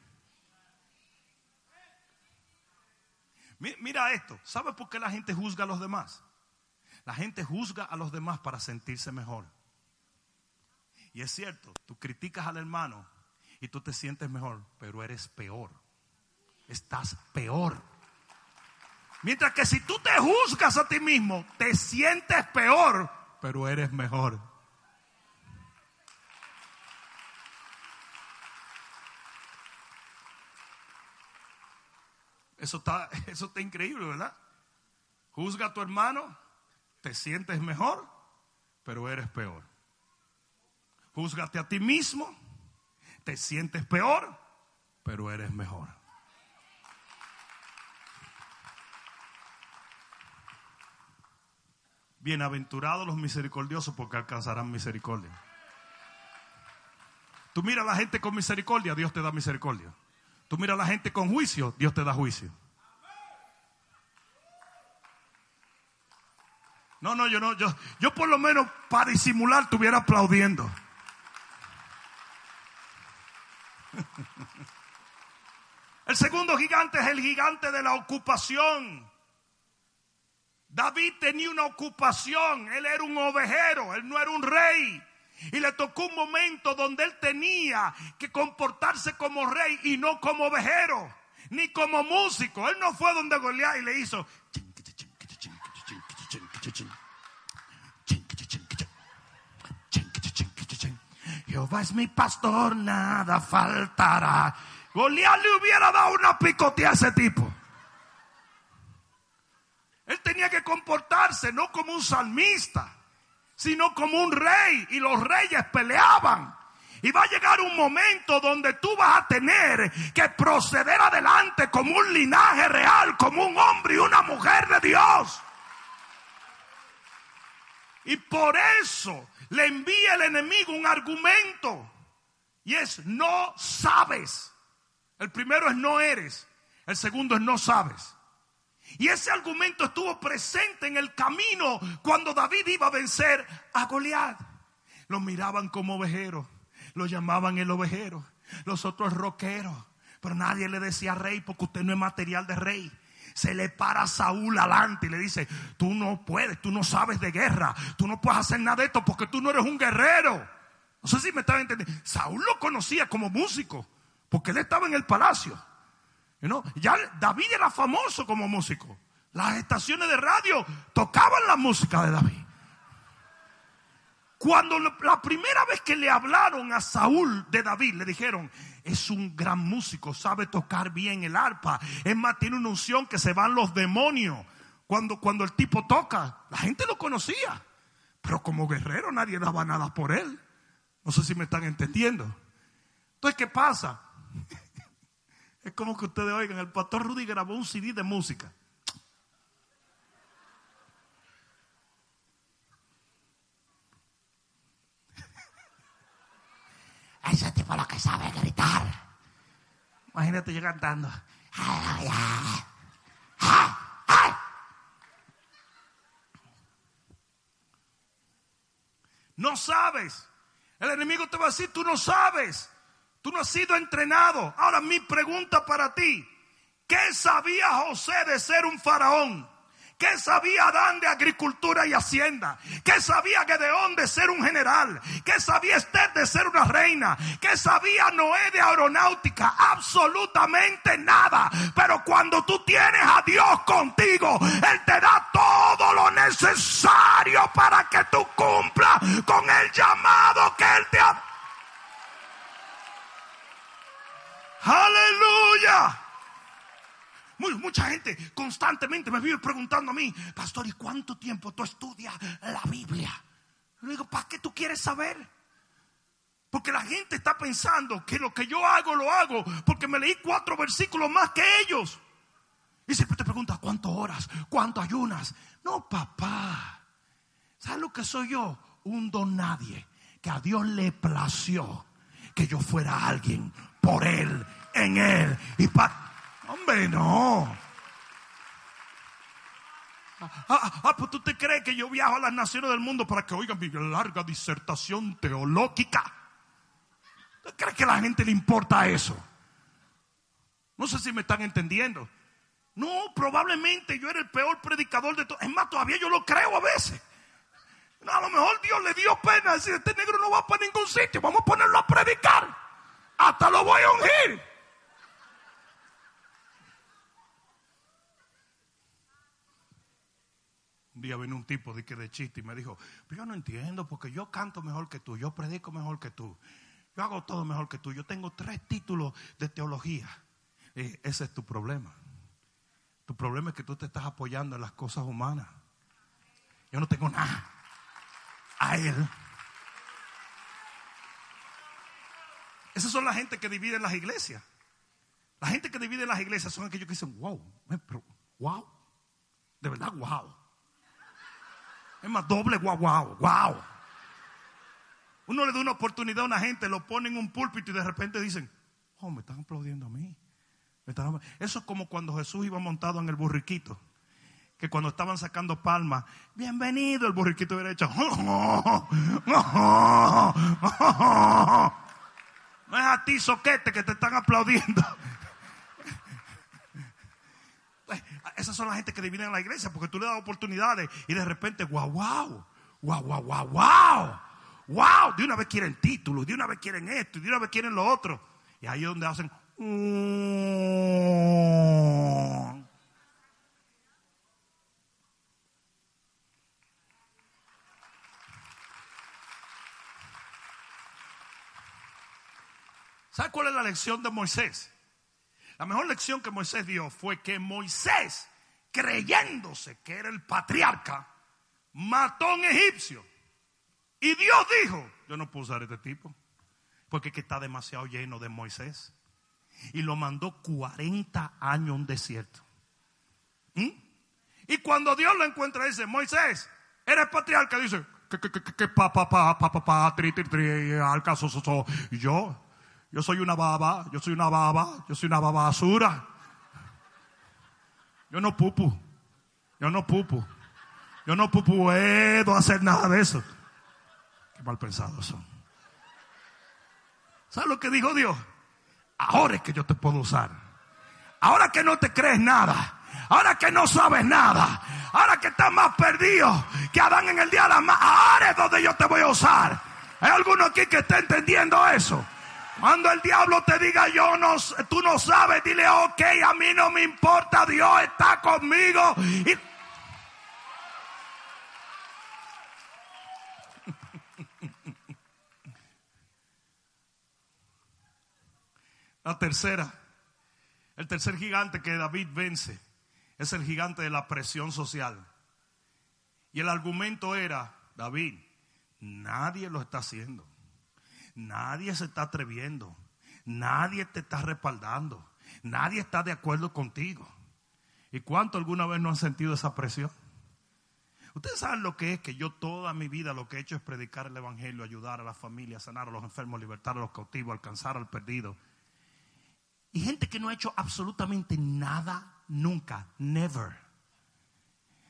Speaker 2: Mira esto. ¿Sabes por qué la gente juzga a los demás? La gente juzga a los demás para sentirse mejor. Y es cierto, tú criticas al hermano y tú te sientes mejor, pero eres peor estás peor. Mientras que si tú te juzgas a ti mismo, te sientes peor, pero eres mejor. Eso está, eso está increíble, ¿verdad? Juzga a tu hermano, te sientes mejor, pero eres peor. Júzgate a ti mismo, te sientes peor, pero eres mejor. Bienaventurados los misericordiosos porque alcanzarán misericordia. Tú mira a la gente con misericordia, Dios te da misericordia. Tú mira a la gente con juicio, Dios te da juicio. No, no, yo no, yo, yo por lo menos para disimular estuviera aplaudiendo. El segundo gigante es el gigante de la ocupación. David tenía una ocupación, él era un ovejero, él no era un rey. Y le tocó un momento donde él tenía que comportarse como rey y no como ovejero, ni como músico. Él no fue donde Goliat y le hizo. Jehová es mi pastor, nada faltará. Goliat le hubiera dado una picotea a ese tipo. Él tenía que comportarse no como un salmista, sino como un rey. Y los reyes peleaban. Y va a llegar un momento donde tú vas a tener que proceder adelante como un linaje real, como un hombre y una mujer de Dios. Y por eso le envía el enemigo un argumento. Y es no sabes. El primero es no eres. El segundo es no sabes. Y ese argumento estuvo presente en el camino cuando David iba a vencer a Goliat. Lo miraban como ovejero, lo llamaban el ovejero, los otros rockeros, pero nadie le decía rey porque usted no es material de rey. Se le para a Saúl adelante y le dice, tú no puedes, tú no sabes de guerra, tú no puedes hacer nada de esto porque tú no eres un guerrero. No sé si me estaba entendiendo. Saúl lo conocía como músico porque él estaba en el palacio. Ya David era famoso como músico. Las estaciones de radio tocaban la música de David. Cuando la primera vez que le hablaron a Saúl de David, le dijeron, es un gran músico, sabe tocar bien el arpa. Es más, tiene una unción que se van los demonios. Cuando, cuando el tipo toca, la gente lo conocía. Pero como guerrero nadie daba nada por él. No sé si me están entendiendo. Entonces, ¿qué pasa? Es como que ustedes oigan, el pastor Rudy grabó un CD de música. Ese tipo lo que sabe gritar. Imagínate yo cantando. No sabes. El enemigo te va a decir, tú no sabes. Tú no has sido entrenado. Ahora mi pregunta para ti. ¿Qué sabía José de ser un faraón? ¿Qué sabía Adán de agricultura y hacienda? ¿Qué sabía Gedeón de ser un general? ¿Qué sabía Esther de ser una reina? ¿Qué sabía Noé de aeronáutica? Absolutamente nada. Pero cuando tú tienes a Dios contigo, Él te da todo lo necesario para que tú cumplas con el llamado que Él te ha Aleluya. mucha gente constantemente me vive preguntando a mí, pastor, ¿y cuánto tiempo tú estudias la Biblia? Le digo, ¿para qué tú quieres saber? Porque la gente está pensando que lo que yo hago lo hago porque me leí cuatro versículos más que ellos. Y siempre te pregunta, ¿cuántas horas? ¿Cuánto ayunas? No, papá. ¿Sabes lo que soy yo? Un don nadie. Que a Dios le plació que yo fuera alguien por Él, en Él y para... Hombre, no. Ah, ah, ah, pues tú te crees que yo viajo a las naciones del mundo para que oigan mi larga disertación teológica. ¿Tú crees que a la gente le importa eso? No sé si me están entendiendo. No, probablemente yo era el peor predicador de todo. Es más, todavía yo lo creo a veces. a lo mejor Dios le dio pena decir, este negro no va para ningún sitio, vamos a ponerlo a predicar. Hasta lo voy a ungir. Un día vino un tipo de, que de chiste y me dijo, yo no entiendo porque yo canto mejor que tú, yo predico mejor que tú, yo hago todo mejor que tú, yo tengo tres títulos de teología. ese es tu problema. Tu problema es que tú te estás apoyando en las cosas humanas. Yo no tengo nada. A Él. Esas son la gente que divide las iglesias. La gente que divide las iglesias son aquellos que dicen, wow, pero, wow, de verdad, wow. Es más, doble wow, wow, wow. Uno le da una oportunidad a una gente, lo pone en un púlpito y de repente dicen, oh, me están aplaudiendo a mí. Eso es como cuando Jesús iba montado en el burriquito. Que cuando estaban sacando palmas, bienvenido, el burriquito hubiera hecho. No es a ti, soquete, que te están aplaudiendo. Pues, esas son las gente que dividen la iglesia porque tú le das oportunidades y de repente, wow, wow, wow, wow, wow, wow, wow, de una vez quieren títulos, de una vez quieren esto, de una vez quieren lo otro. Y ahí es donde hacen. ¿Sabe cuál es la lección de Moisés? La mejor lección que Moisés dio fue que Moisés, creyéndose que era el patriarca, mató a un egipcio. Y Dios dijo, yo no puedo usar este tipo, porque que está demasiado lleno de Moisés. Y lo mandó 40 años a un desierto. ¿Mm? Y cuando Dios lo encuentra, dice, Moisés, eres patriarca, dice, que, que, que, que, pa, pa, pa, pa, so, so. Yo, yo soy una baba, yo soy una baba, yo soy una baba basura. Yo no pupu, yo no pupu, yo no puedo hacer nada de eso. Qué mal pensados son. ¿Sabes lo que dijo Dios? Ahora es que yo te puedo usar. Ahora que no te crees nada. Ahora que no sabes nada. Ahora que estás más perdido que Adán en el día de la Ahora es donde yo te voy a usar. ¿Hay alguno aquí que está entendiendo eso? Cuando el diablo te diga yo no, tú no sabes, dile ok, a mí no me importa, Dios está conmigo. La tercera, el tercer gigante que David vence es el gigante de la presión social. Y el argumento era, David, nadie lo está haciendo. Nadie se está atreviendo. Nadie te está respaldando. Nadie está de acuerdo contigo. ¿Y cuánto alguna vez no han sentido esa presión? Ustedes saben lo que es que yo toda mi vida lo que he hecho es predicar el Evangelio, ayudar a la familia, sanar a los enfermos, libertar a los cautivos, alcanzar al perdido. Y gente que no ha hecho absolutamente nada nunca, never.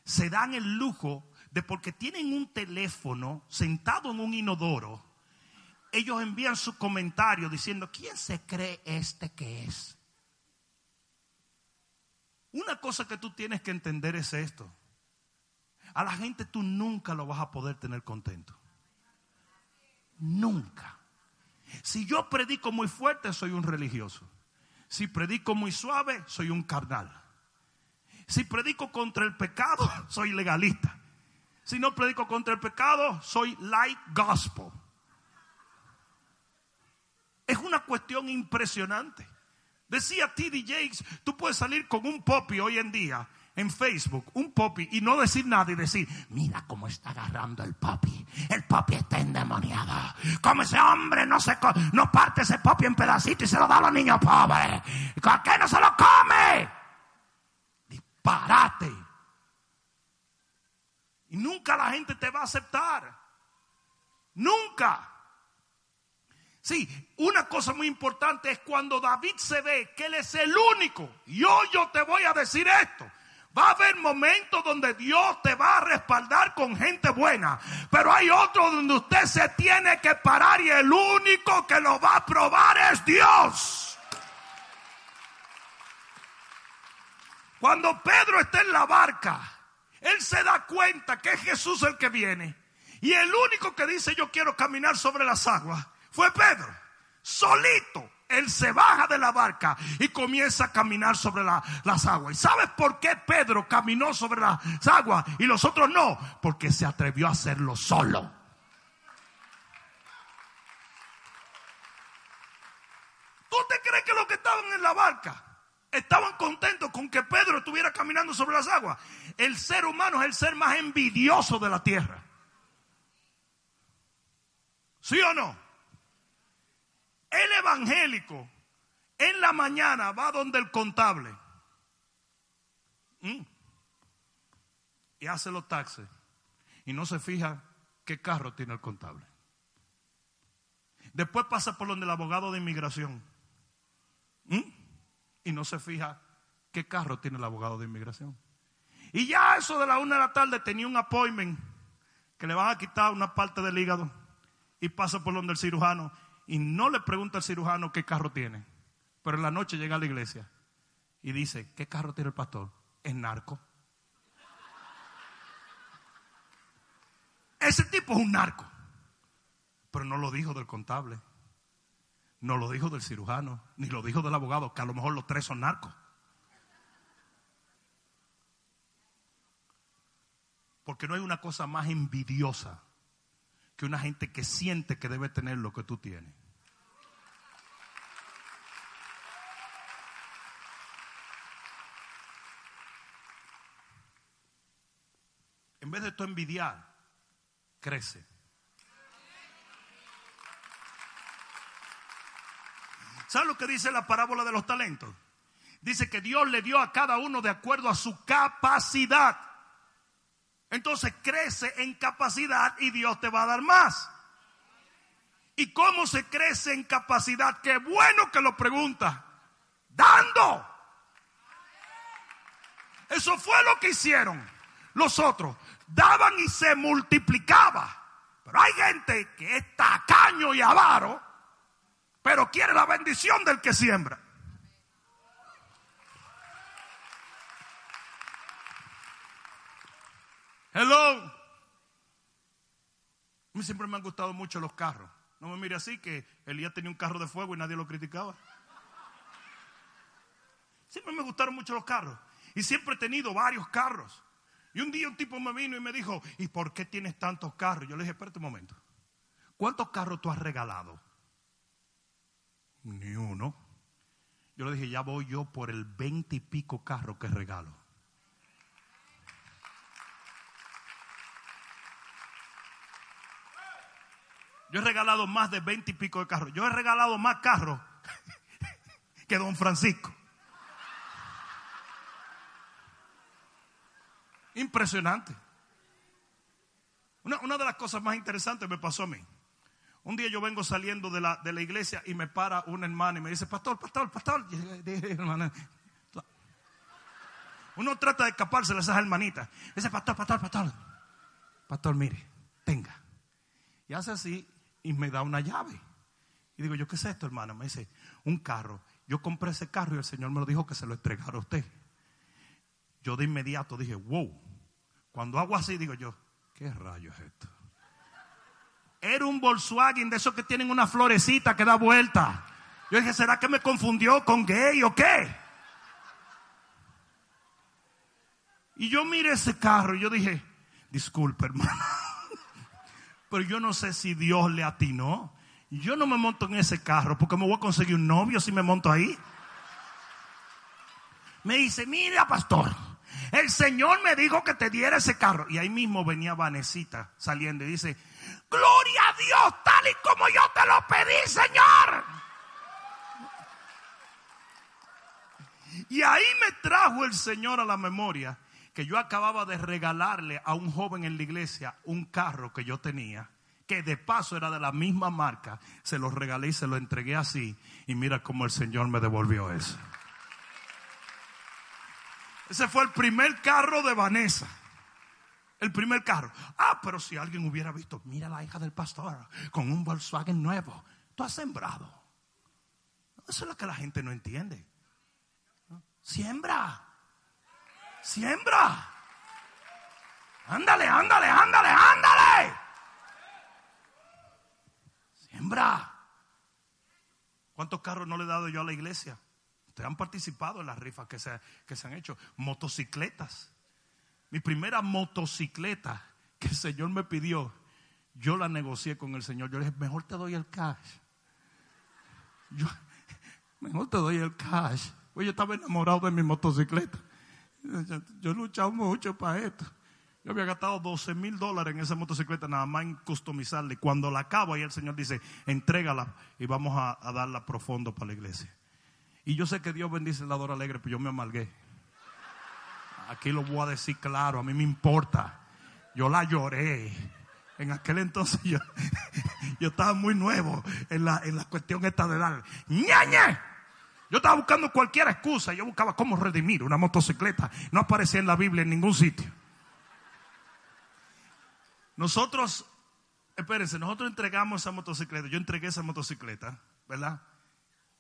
Speaker 2: Se dan el lujo de porque tienen un teléfono sentado en un inodoro, ellos envían su comentario diciendo, ¿quién se cree este que es? Una cosa que tú tienes que entender es esto. A la gente tú nunca lo vas a poder tener contento. Nunca. Si yo predico muy fuerte, soy un religioso. Si predico muy suave, soy un carnal. Si predico contra el pecado, soy legalista. Si no predico contra el pecado, soy light gospel. Es una cuestión impresionante. Decía T.D. Jakes, tú puedes salir con un popi hoy en día en Facebook, un popi, y no decir nada y decir, mira cómo está agarrando el popi. El popi está endemoniado. Como ese hombre no se no parte ese popi en pedacitos y se lo da a los niños pobres. ¿Por qué no se lo come? Disparate. Y nunca la gente te va a aceptar. Nunca. Sí, una cosa muy importante es cuando David se ve que él es el único. Y hoy yo te voy a decir esto. Va a haber momentos donde Dios te va a respaldar con gente buena. Pero hay otros donde usted se tiene que parar y el único que lo va a probar es Dios. Cuando Pedro está en la barca, él se da cuenta que es Jesús el que viene. Y el único que dice yo quiero caminar sobre las aguas fue Pedro. Solito. Él se baja de la barca y comienza a caminar sobre la- las aguas. ¿Y sabes por qué Pedro caminó sobre las aguas y los otros no? Porque se atrevió a hacerlo solo. ¿Tú te crees que los que estaban en la barca estaban contentos con que Pedro estuviera caminando sobre las aguas. El ser humano es el ser más envidioso de la tierra. ¿Sí o no? El evangélico en la mañana va donde el contable ¿Mm? y hace los taxes y no se fija qué carro tiene el contable. Después pasa por donde el abogado de inmigración ¿Mm? y no se fija qué carro tiene el abogado de inmigración. Y ya eso de la una de la tarde tenía un appointment que le van a quitar una parte del hígado y pasa por donde el cirujano y no le pregunta al cirujano qué carro tiene. Pero en la noche llega a la iglesia y dice, ¿qué carro tiene el pastor? Es narco. Ese tipo es un narco. Pero no lo dijo del contable, no lo dijo del cirujano, ni lo dijo del abogado, que a lo mejor los tres son narcos. Porque no hay una cosa más envidiosa que una gente que siente que debe tener lo que tú tienes. En vez de tú envidiar, crece. ¿Sabes lo que dice la parábola de los talentos? Dice que Dios le dio a cada uno de acuerdo a su capacidad. Entonces crece en capacidad y Dios te va a dar más. ¿Y cómo se crece en capacidad? Qué bueno que lo pregunta. Dando. Eso fue lo que hicieron los otros. Daban y se multiplicaba. Pero hay gente que es tacaño y avaro, pero quiere la bendición del que siembra. Hello. A mí siempre me han gustado mucho los carros. No me mire así que Elías tenía un carro de fuego y nadie lo criticaba. Siempre me gustaron mucho los carros. Y siempre he tenido varios carros. Y un día un tipo me vino y me dijo, ¿y por qué tienes tantos carros? Yo le dije, espérate un momento. ¿Cuántos carros tú has regalado? Ni uno. Yo le dije, ya voy yo por el veinte y pico carro que regalo. Yo he regalado más de veinte y pico de carros. Yo he regalado más carros que don Francisco. Impresionante. Una, una, de las cosas más interesantes me pasó a mí. Un día yo vengo saliendo de la, de la iglesia y me para una hermana y me dice, pastor, pastor, pastor. Uno trata de escaparse de esas hermanitas. Dice, pastor, pastor, pastor. Pastor, mire, tenga. Y hace así y me da una llave. Y digo, ¿yo qué es esto, hermano? Me dice, un carro. Yo compré ese carro y el Señor me lo dijo que se lo entregara a usted. Yo de inmediato dije, wow. Cuando hago así, digo yo, ¿qué rayo es esto? Era un Volkswagen de esos que tienen una florecita que da vuelta. Yo dije, ¿será que me confundió con gay o qué? Y yo miré ese carro y yo dije, disculpe, hermano pero yo no sé si Dios le atinó. Yo no me monto en ese carro porque me voy a conseguir un novio si me monto ahí. Me dice, mira pastor, el Señor me dijo que te diera ese carro. Y ahí mismo venía Vanesita saliendo y dice, gloria a Dios, tal y como yo te lo pedí, Señor. Y ahí me trajo el Señor a la memoria que yo acababa de regalarle a un joven en la iglesia un carro que yo tenía, que de paso era de la misma marca, se lo regalé y se lo entregué así. Y mira cómo el Señor me devolvió eso. Ese fue el primer carro de Vanessa. El primer carro. Ah, pero si alguien hubiera visto, mira la hija del pastor con un Volkswagen nuevo. Tú has sembrado. Eso es lo que la gente no entiende. Siembra. Siembra. Ándale, ándale, ándale, ándale. Siembra. ¿Cuántos carros no le he dado yo a la iglesia? Ustedes han participado en las rifas que se, que se han hecho. Motocicletas. Mi primera motocicleta que el Señor me pidió, yo la negocié con el Señor. Yo le dije, mejor te doy el cash. Yo, mejor te doy el cash. Pues yo estaba enamorado de mi motocicleta. Yo, he luchado mucho para esto. Yo había gastado 12 mil dólares en esa motocicleta nada más en customizarla. Y cuando la acabo, ahí el Señor dice, entrégala y vamos a, darla profundo para la iglesia. Y yo sé que Dios bendice el dador alegre, pero yo me amargué. Aquí lo voy a decir claro, a mí me importa. Yo la lloré. En aquel entonces yo, yo estaba muy nuevo en la, en la cuestión esta de dar ñañe. Yo estaba buscando cualquier excusa. Yo buscaba cómo redimir una motocicleta. No aparecía en la Biblia en ningún sitio. Nosotros, espérense, nosotros entregamos esa motocicleta. Yo entregué esa motocicleta, ¿verdad?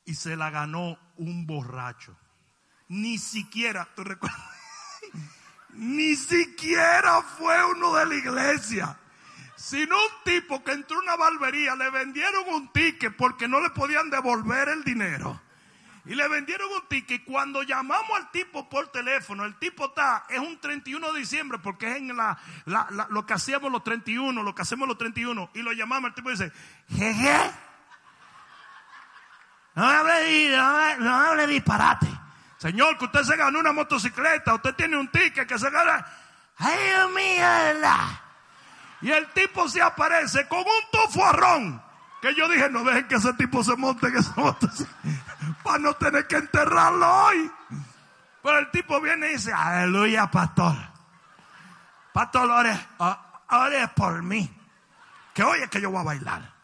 Speaker 2: Y se la ganó un borracho. Ni siquiera, ¿tú recuerdas? Ni siquiera fue uno de la iglesia. Sino un tipo que entró a una barbería, le vendieron un ticket porque no le podían devolver el dinero. Y le vendieron un ticket. Cuando llamamos al tipo por teléfono, el tipo está, es un 31 de diciembre, porque es en la, lo que hacíamos los 31, lo que hacemos los 31. Y lo llamamos, el tipo dice, jeje. No hable, no hable- disparate. Señor, que usted se ganó una motocicleta, usted tiene un ticket que se gana. Ay, Dios mío. Y el tipo se aparece con un tofuarrón. Que yo dije, no dejen que ese tipo se monte en esa motocicleta. Para no tener que enterrarlo hoy. Pero el tipo viene y dice, aleluya, pastor. Pastor, ore, ore por mí. Que hoy es que yo voy a bailar.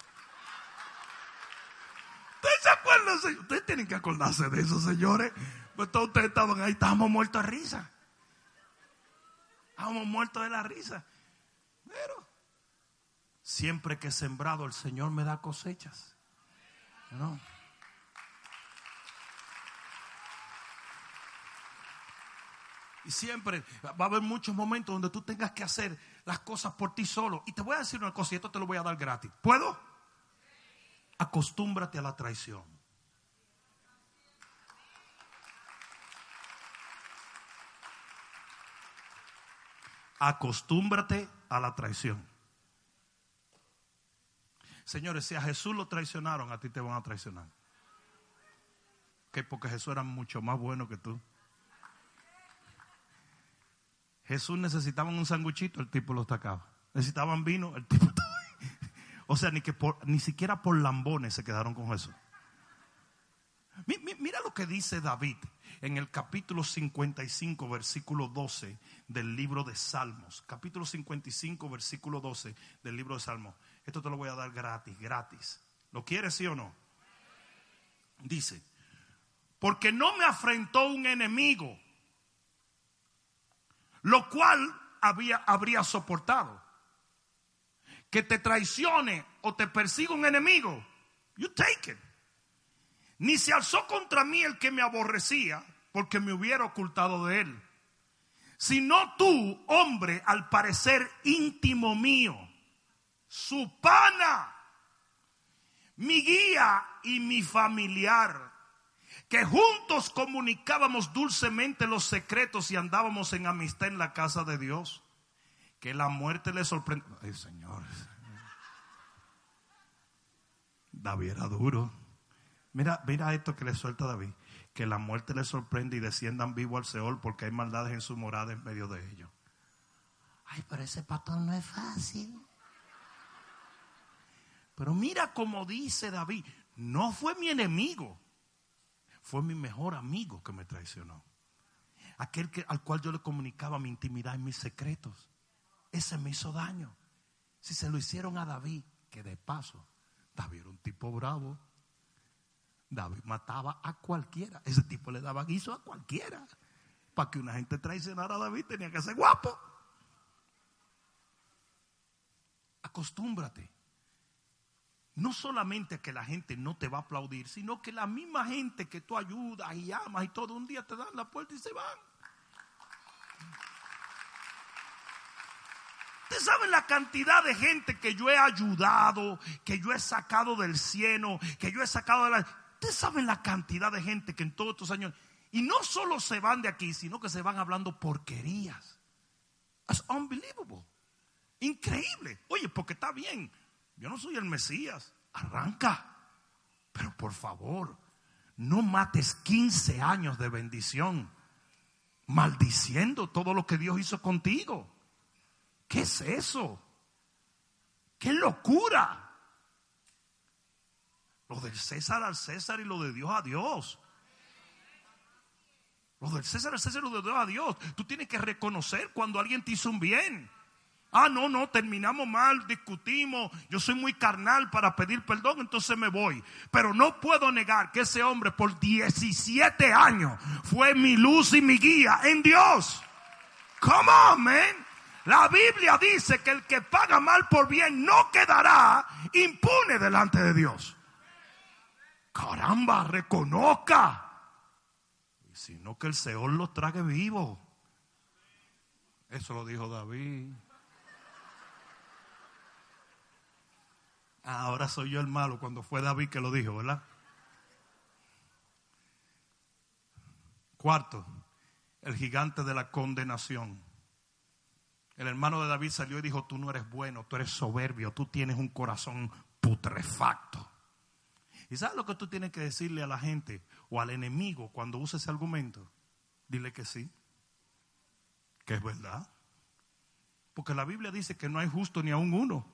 Speaker 2: ¿Ustedes se acuerdan? señor? Ustedes tienen que acordarse de eso, señores. Pues todos ustedes estaban ahí, estábamos muertos de risa. Estábamos muertos de la risa. Pero siempre que he sembrado, el Señor me da cosechas. ¿No? Siempre va a haber muchos momentos donde tú tengas que hacer las cosas por ti solo. Y te voy a decir una cosa, y esto te lo voy a dar gratis. ¿Puedo? Acostúmbrate a la traición. Acostúmbrate a la traición. Señores, si a Jesús lo traicionaron, a ti te van a traicionar. Que porque Jesús era mucho más bueno que tú. Jesús necesitaban un sanguchito, el tipo lo sacaba. Necesitaban vino, el tipo O sea, ni, que ni siquiera por lambones se quedaron con Jesús. Mi- mi- Mira lo que dice David en el capítulo 55, versículo 12 del libro de Salmos. Capítulo 55, versículo 12 del libro de Salmos. Esto te lo voy a dar gratis, gratis. ¿Lo quieres, sí o no? Dice, porque no me afrentó un enemigo, lo cual había, habría soportado. Que te traicione o te persiga un enemigo, you take it. Ni se alzó contra mí el que me aborrecía, porque me hubiera ocultado de él. Sino tú, hombre, al parecer íntimo mío, su pana, mi guía y mi familiar, que juntos comunicábamos dulcemente los secretos y andábamos en amistad en la casa de Dios. Que la muerte le sorprende. Ay, señores. David era duro. Mira, mira esto que le suelta David. Que la muerte le sorprende y desciendan vivo al Seol porque hay maldades en su morada en medio de ellos. Ay, pero ese patrón no es fácil. Pero mira como dice David, no fue mi enemigo, fue mi mejor amigo que me traicionó. Aquel que, al cual yo le comunicaba mi intimidad y mis secretos. Ese me hizo daño. Si se lo hicieron a David, que de paso, David era un tipo bravo. David mataba a cualquiera. Ese tipo le daba guiso a cualquiera. Para que una gente traicionara a David tenía que ser guapo. Acostúmbrate. No solamente que la gente no te va a aplaudir, sino que la misma gente que tú ayudas y amas y todo, un día te dan la puerta y se van. Ustedes saben la cantidad de gente que yo he ayudado, que yo he sacado del cielo, que yo he sacado de la... Ustedes saben la cantidad de gente que en todos estos años... Y no solo se van de aquí, sino que se van hablando porquerías. Es unbelievable. Increíble. Oye, porque está bien. Yo no soy el Mesías. Arranca. Pero por favor, no mates 15 años de bendición maldiciendo todo lo que Dios hizo contigo. ¿Qué es eso? ¡Qué locura! Lo del César al César y lo de Dios a Dios. Lo del César al César y lo de Dios a Dios. Tú tienes que reconocer cuando alguien te hizo un bien. Ah, no, no, terminamos mal, discutimos. Yo soy muy carnal para pedir perdón, entonces me voy. Pero no puedo negar que ese hombre por 17 años fue mi luz y mi guía en Dios. Come on, man. La Biblia dice que el que paga mal por bien no quedará impune delante de Dios. Caramba, reconozca. Sino que el Señor lo trague vivo. Eso lo dijo David. Ahora soy yo el malo cuando fue David que lo dijo, ¿verdad? Cuarto, el gigante de la condenación. El hermano de David salió y dijo, tú no eres bueno, tú eres soberbio, tú tienes un corazón putrefacto. ¿Y sabes lo que tú tienes que decirle a la gente o al enemigo cuando usa ese argumento? Dile que sí, que es verdad. Porque la Biblia dice que no hay justo ni aún uno.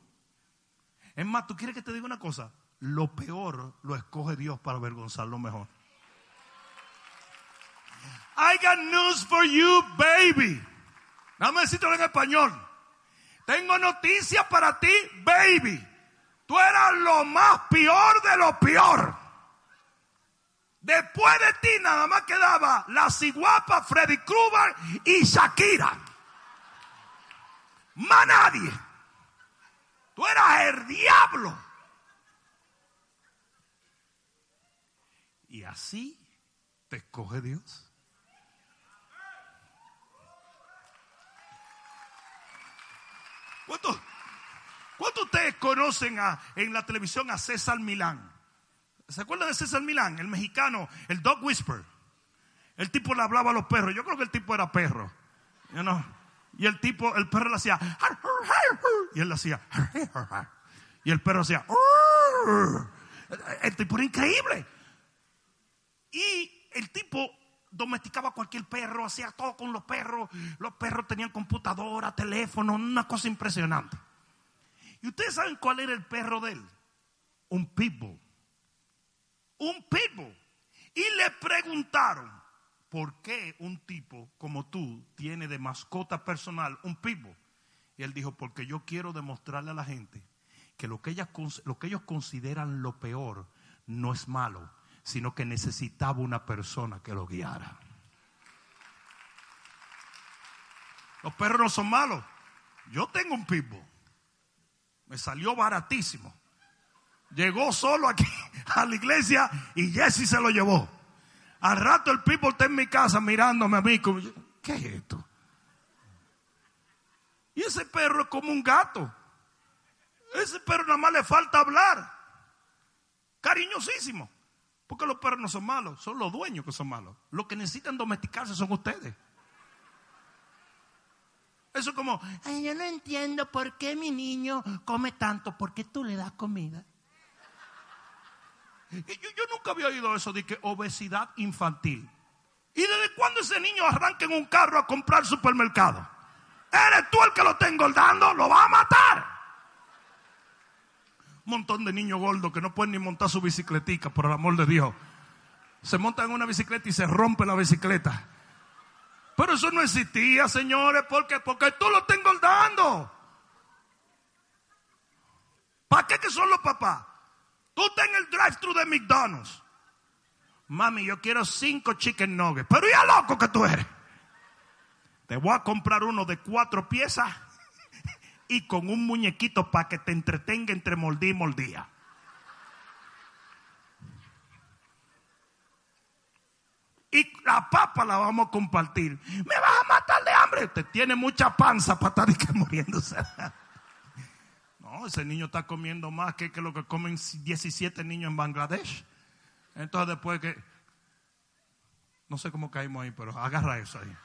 Speaker 2: Es más, ¿tú quieres que te diga una cosa? Lo peor lo escoge Dios para avergonzar lo mejor. I got news for you, baby. Dame decirlo en español. Tengo noticias para ti, baby. Tú eras lo más peor de lo peor. Después de ti nada más quedaba la ciguapa, Freddy Krueger y Shakira. Más nadie. Tú eras el diablo. Y así te escoge Dios. ¿Cuántos? ¿Cuántos de ustedes conocen en la televisión a César Milán? ¿Se acuerdan de César Milán? El mexicano, el dog whisper. El tipo le hablaba a los perros. Yo creo que el tipo era perro. Y el tipo, el perro le hacía. Y él le hacía. Y el perro hacía. El tipo era increíble. Y el tipo domesticaba cualquier perro, hacía todo con los perros. Los perros tenían computadora, teléfono, una cosa impresionante. ¿Y ustedes saben cuál era el perro de él? Un pitbull. Un pitbull. Y le preguntaron, ¿por qué un tipo como tú tiene de mascota personal un pitbull? Y él dijo, porque yo quiero demostrarle a la gente que lo que, lo que ellos consideran lo peor no es malo, sino que necesitaba una persona que lo guiara. Los perros no son malos. Yo tengo un pitbull. Me salió baratísimo. Llegó solo aquí a la iglesia y Jesse se lo llevó. Al rato el people está en mi casa mirándome a mí como, ¿qué es esto? Y ese perro es como un gato. Ese perro nada más le falta hablar. Cariñosísimo. Porque los perros no son malos, son los dueños que son malos. Los que necesitan domesticarse son ustedes. Eso es como, yo no entiendo por qué mi niño come tanto, porque tú le das comida. Yo, nunca había oído eso de que obesidad infantil. ¿Y desde cuándo ese niño arranca en un carro a comprar supermercado? ¿Eres tú el que lo está engordando? ¡Lo va a matar! Un montón de niños gordos que no pueden ni montar su bicicletica, por el amor de Dios. Se montan en una bicicleta y se rompe la bicicleta. Pero eso no existía, señores, porque porque tú lo estás engordando. ¿Para qué que son los papás? Tú estás en el drive-thru de McDonald's. Mami, yo quiero cinco chicken nuggets. Pero ya loco que tú eres. Te voy a comprar uno de cuatro piezas y con un muñequito para que te entretenga entre moldía y moldía. y la papa la vamos a compartir. Me vas a matar de hambre. Usted tiene mucha panza para estar muriéndose. Ese niño está comiendo más que, que lo que comen 17 niños en Bangladesh. Entonces después que... No sé cómo caímos ahí, pero agarra eso ahí.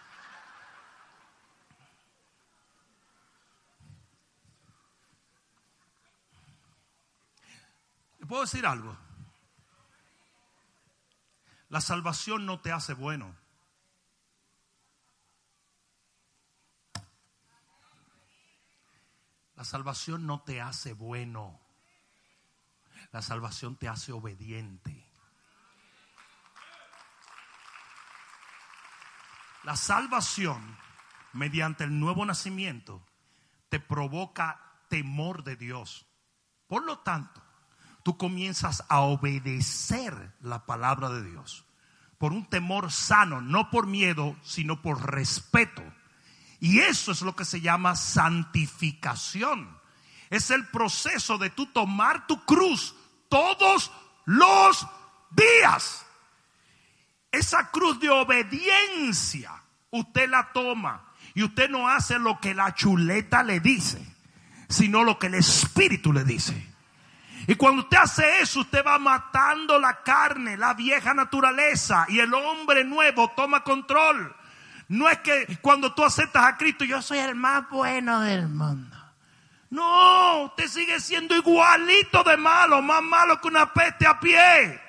Speaker 2: ¿Le puedo decir algo? La salvación no te hace bueno. La salvación no te hace bueno. La salvación te hace obediente. La salvación mediante el nuevo nacimiento te provoca temor de Dios. Por lo tanto, tú comienzas a obedecer la palabra de Dios por un temor sano, no por miedo, sino por respeto. Y eso es lo que se llama santificación. Es el proceso de tú tomar tu cruz todos los días. Esa cruz de obediencia, usted la toma y usted no hace lo que la chuleta le dice, sino lo que el Espíritu le dice. Y cuando usted hace eso, usted va matando la carne, la vieja naturaleza, y el hombre nuevo toma control. No es que cuando tú aceptas a Cristo, yo soy el más bueno del mundo. No, usted sigue siendo igualito de malo, más malo que una peste a pie.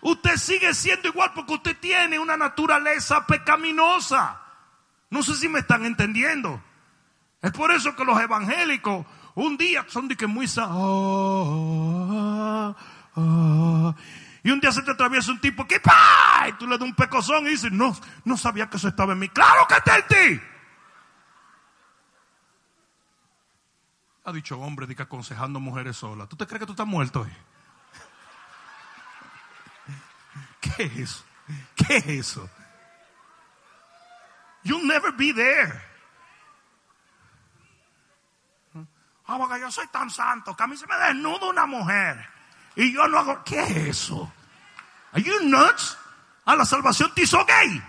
Speaker 2: Usted sigue siendo igual porque usted tiene una naturaleza pecaminosa. No sé si me están entendiendo. Es por eso que los evangélicos un día son de que muy... Ah, ah, y un día se te atraviesa un tipo que ¡pah! y tú le das un pecozón y dices, no, no sabía que eso estaba en mí. Claro que está en ti. Ha dicho hombre de aconsejando mujeres solas. ¿Tú te crees que tú estás muerto? ¿Qué es eso? ¿Qué es eso? You'll never be there. Ah, porque yo soy tan santo que a mí se me desnuda una mujer y yo no hago. ¿Qué es eso? Are you nuts? A ah, la salvación te hizo gay.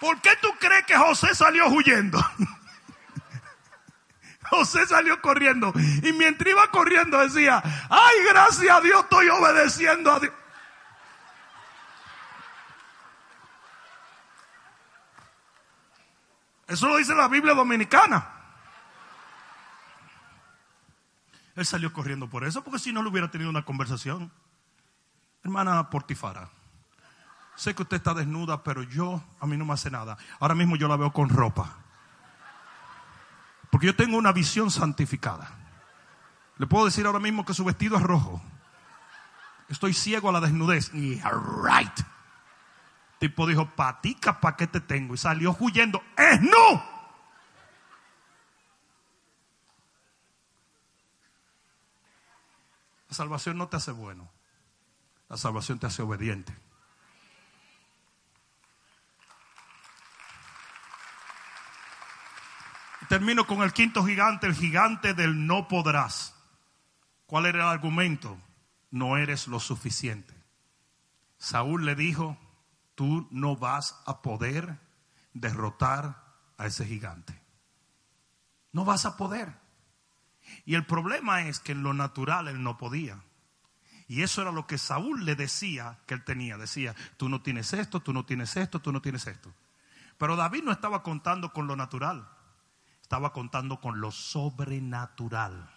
Speaker 2: ¿Por qué tú crees que José salió huyendo? José salió corriendo. Y mientras iba corriendo decía, ay, gracias a Dios estoy obedeciendo a Dios. Eso lo dice la Biblia dominicana. Él salió corriendo por eso, porque si no, le hubiera tenido una conversación. Hermana Portifara, sé que usted está desnuda, pero yo, a mí no me hace nada. Ahora mismo yo la veo con ropa. Porque yo tengo una visión santificada. Le puedo decir ahora mismo que su vestido es rojo. Estoy ciego a la desnudez. Y right. Tipo dijo, patica, ¿para qué te tengo? Y salió huyendo. ¡Es no! La salvación no te hace bueno. La salvación te hace obediente. termino con el quinto gigante, el gigante del no podrás. ¿Cuál era el argumento? No eres lo suficiente. Saúl le dijo, tú no vas a poder derrotar a ese gigante. No vas a poder. Y el problema es que en lo natural él no podía. Y eso era lo que Saúl le decía que él tenía. Decía, tú no tienes esto, tú no tienes esto, tú no tienes esto. Pero David no estaba contando con lo natural estaba contando con lo sobrenatural.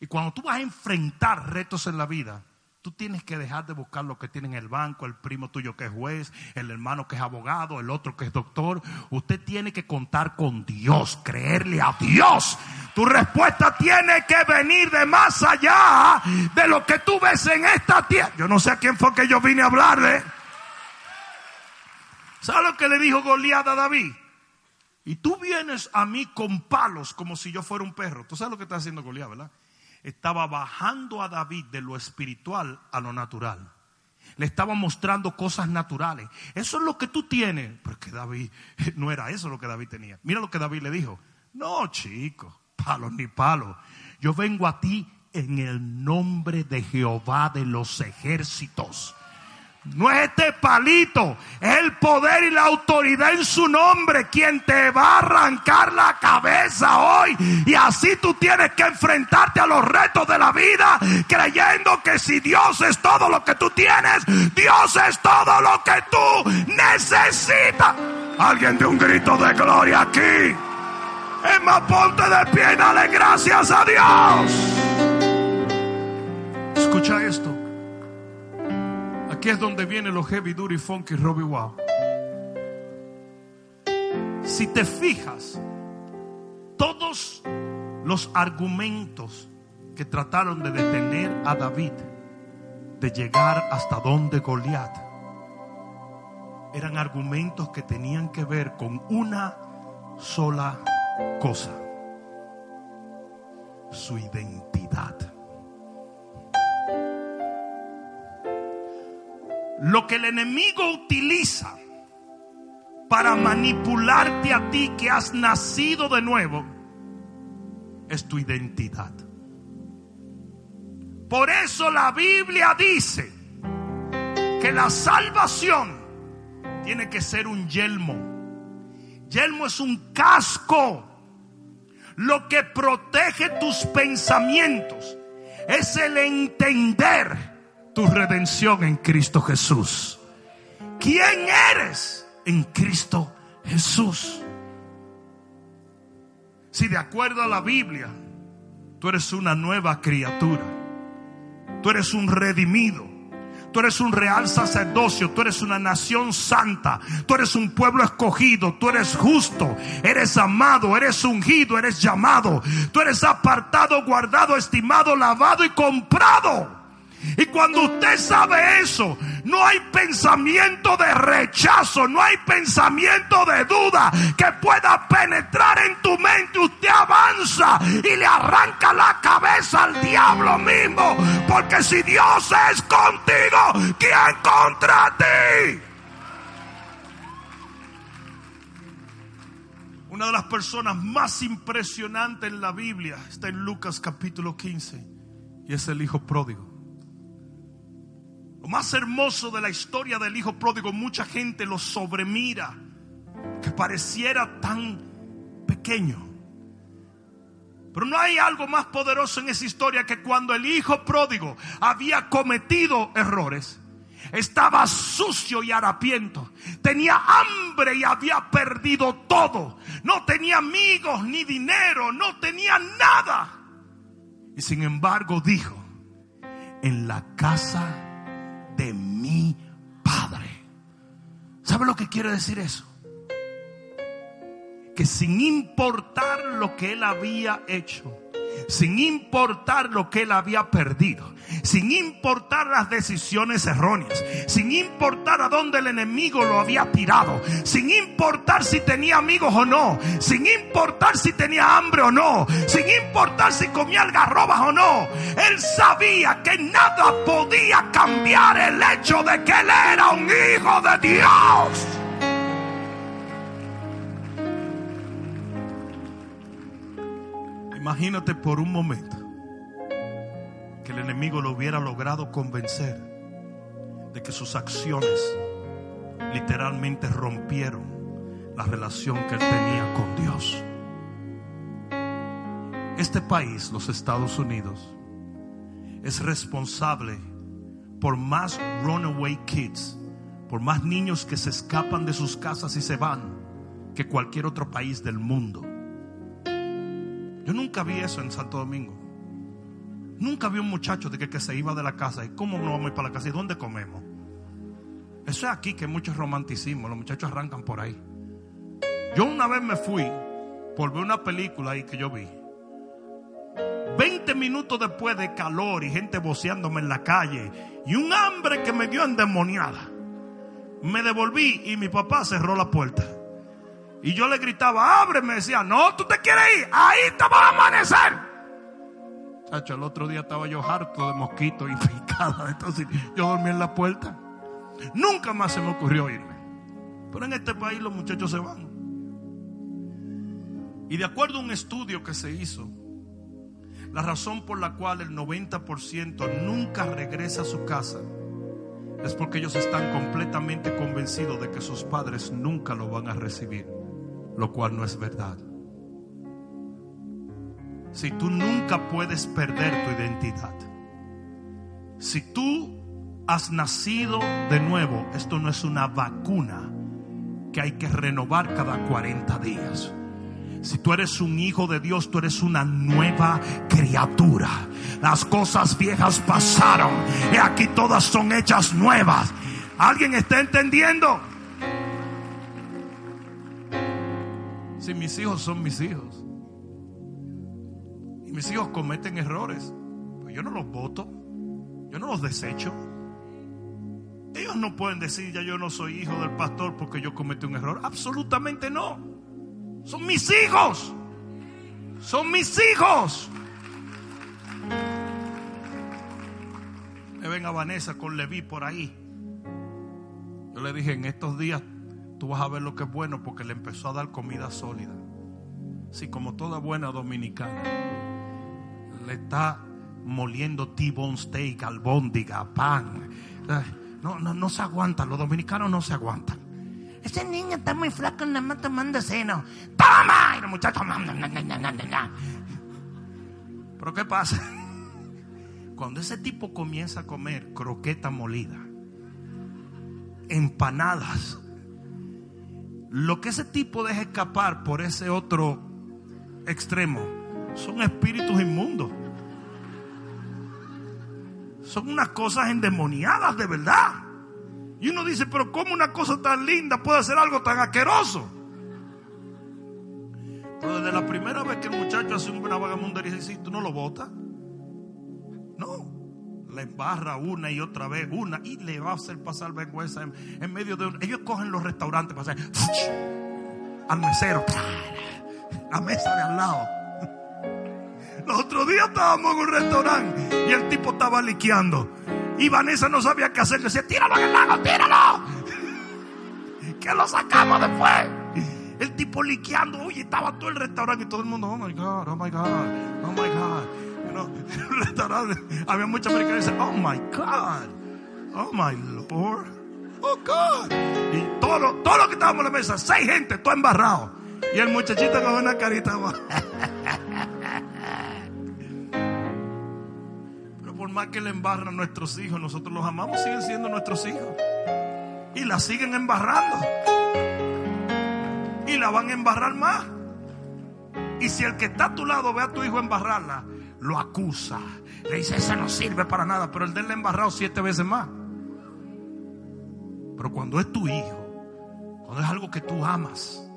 Speaker 2: Y cuando tú vas a enfrentar retos en la vida, tú tienes que dejar de buscar lo que tiene en el banco, el primo tuyo que es juez, el hermano que es abogado, el otro que es doctor. Usted tiene que contar con Dios, creerle a Dios. Tu respuesta tiene que venir de más allá de lo que tú ves en esta tierra. Yo no sé a quién fue que yo vine a hablarle. ¿Sabe lo que le dijo Goliat a David? Y tú vienes a mí con palos como si yo fuera un perro. Tú sabes lo que está haciendo Goliat, ¿verdad? Estaba bajando a David de lo espiritual a lo natural. Le estaba mostrando cosas naturales. Eso es lo que tú tienes. Porque David no era eso lo que David tenía. Mira lo que David le dijo. No, chico, palos ni palos. Yo vengo a ti en el nombre de Jehová de los ejércitos no es este palito, es el poder y la autoridad en su nombre quien te va a arrancar la cabeza hoy. Y así tú tienes que enfrentarte a los retos de la vida creyendo que si Dios es todo lo que tú tienes, Dios es todo lo que tú necesitas. Alguien de un grito de gloria aquí. Emma, ponte de pie y dale gracias a Dios. Escucha esto. Aquí es donde vienen los heavy duty funky Robbie Wow. Si te fijas, todos los argumentos que trataron de detener a David de llegar hasta donde Goliat eran argumentos que tenían que ver con una sola cosa, su identidad. Lo que el enemigo utiliza para manipularte a ti que has nacido de nuevo es tu identidad. Por eso la Biblia dice que la salvación tiene que ser un yelmo. Yelmo es un casco. Lo que protege tus pensamientos es el entender tu redención en Cristo Jesús. ¿Quién eres en Cristo Jesús? Si de acuerdo a la Biblia, tú eres una nueva criatura, tú eres un redimido, Tú eres un real sacerdocio, tú eres una nación santa, tú eres un pueblo escogido, tú eres justo, eres amado, eres ungido, eres llamado, tú eres apartado, guardado, estimado, lavado y comprado. Y cuando usted sabe eso, no hay pensamiento de rechazo, no hay pensamiento de duda que pueda penetrar en tu mente. Usted avanza y le arranca la cabeza al diablo mismo. Porque si Dios es contigo, ¿quién contra ti? Una de las personas más impresionantes en la Biblia está en Lucas capítulo 15 y es el hijo pródigo. Lo más hermoso de la historia del hijo pródigo, mucha gente lo sobremira, que pareciera tan pequeño. Pero no hay algo más poderoso en esa historia que cuando el hijo pródigo había cometido errores, estaba sucio y harapiento, tenía hambre y había perdido todo, no tenía amigos ni dinero, no tenía nada. Y sin embargo dijo, en la casa de mi Padre. ¿Sabe lo que quiere decir eso? Que sin importar lo que él había hecho, sin importar lo que él había perdido, sin importar las decisiones erróneas, sin importar a dónde el enemigo lo había tirado, sin importar si tenía amigos o no, sin importar si tenía hambre o no, sin importar si comía algarrobas o no, él sabía que nada podía cambiar el hecho de que él era un hijo de Dios. Imagínate por un momento que el enemigo lo hubiera logrado convencer de que sus acciones literalmente rompieron la relación que él tenía con Dios. Este país, los Estados Unidos, es responsable por más runaway kids, por más niños que se escapan de sus casas y se van, que cualquier otro país del mundo. Yo nunca vi eso en Santo Domingo. Nunca vi un muchacho de que, se iba de la casa. ¿Y cómo no vamos para la casa? ¿Y dónde comemos? Eso es aquí que hay mucho romanticismo. Los muchachos arrancan por ahí. Yo una vez me fui por ver una película ahí que yo vi. 20 minutos después de calor y gente voceándome en la calle y un hambre que me dio endemoniada. Me devolví y mi papá cerró la puerta. Y yo le gritaba, abre, me decía, no, tú te quieres ir, ahí te va a amanecer. Chacho, el otro día estaba yo harto de mosquitos y picada, entonces yo dormí en la puerta. Nunca más se me ocurrió irme. Pero en este país los muchachos se van. Y de acuerdo a un estudio que se hizo, la razón por la cual el 90% nunca regresa a su casa es porque ellos están completamente convencidos de que sus padres nunca lo van a recibir lo cual no es verdad. Si tú nunca puedes perder tu identidad, si tú has nacido de nuevo, esto no es una vacuna que hay que renovar cada 40 días. Si tú eres un hijo de Dios, tú eres una nueva criatura. Las cosas viejas pasaron y aquí todas son hechas nuevas. ¿Alguien está entendiendo? Si mis hijos son mis hijos y mis hijos cometen errores, pues yo no los voto, yo no los desecho. Ellos no pueden decir ya yo no soy hijo del pastor porque yo cometí un error. Absolutamente no. Son mis hijos. Son mis hijos. Me ven a Vanessa con Leví por ahí. Yo le dije, en estos días tú vas a ver lo que es bueno porque le empezó a dar comida sólida. Sí, como toda buena dominicana. Le está moliendo T-bone steak, albóndiga, pan. No, no, no se aguanta. Los dominicanos no se aguantan. Ese niño está muy flaco, nada más tomando seno. ¡Toma! Y los muchachos. Pero ¿qué pasa? Cuando ese tipo comienza a comer croqueta molida, empanadas, lo que ese tipo deja escapar por ese otro extremo son espíritus inmundos. Son unas cosas endemoniadas de verdad. Y uno dice, pero ¿cómo una cosa tan linda puede ser algo tan asqueroso? Pero desde la primera vez que el muchacho hace una vagamundería, dice, tú no lo botas. Le embarra una y otra vez, una, y le va a hacer pasar vergüenza en, medio de. Ellos cogen los restaurantes para hacer al mesero, la mesa de al lado. Los otros días estábamos en un restaurante y el tipo estaba liqueando. Y Vanessa no sabía qué hacer. Le decía, tíralo en el lago, tíralo. Que lo sacamos después. El tipo liqueando, oye, estaba todo el restaurante y todo el mundo, oh my God, oh my God, oh my God. el restaurante, había muchos americanos oh my God, oh my Lord, oh God. Y todo todo lo que estábamos en la mesa, seis gente, todo embarrado. Y el muchachito con una carita. Pero por más que le embarran a nuestros hijos, nosotros los amamos, siguen siendo nuestros hijos. Y la siguen embarrando y la van a embarrar más. Y si el que está a tu lado ve a tu hijo embarrarla, lo acusa. Le dice, esa no sirve para nada, pero el de él le ha embarrado siete veces más. Pero cuando es tu hijo, cuando es algo que tú amas,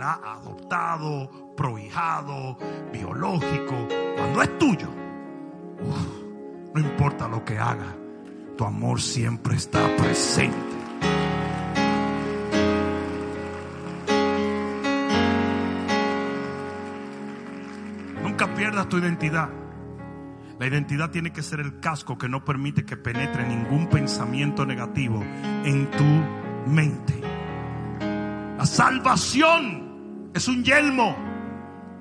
Speaker 2: adoptado, prohijado, biológico, cuando es tuyo, no importa lo que haga, tu amor siempre está presente. Tu identidad. La identidad tiene que ser el casco que no permite que penetre ningún pensamiento negativo en tu mente. La salvación es un yelmo.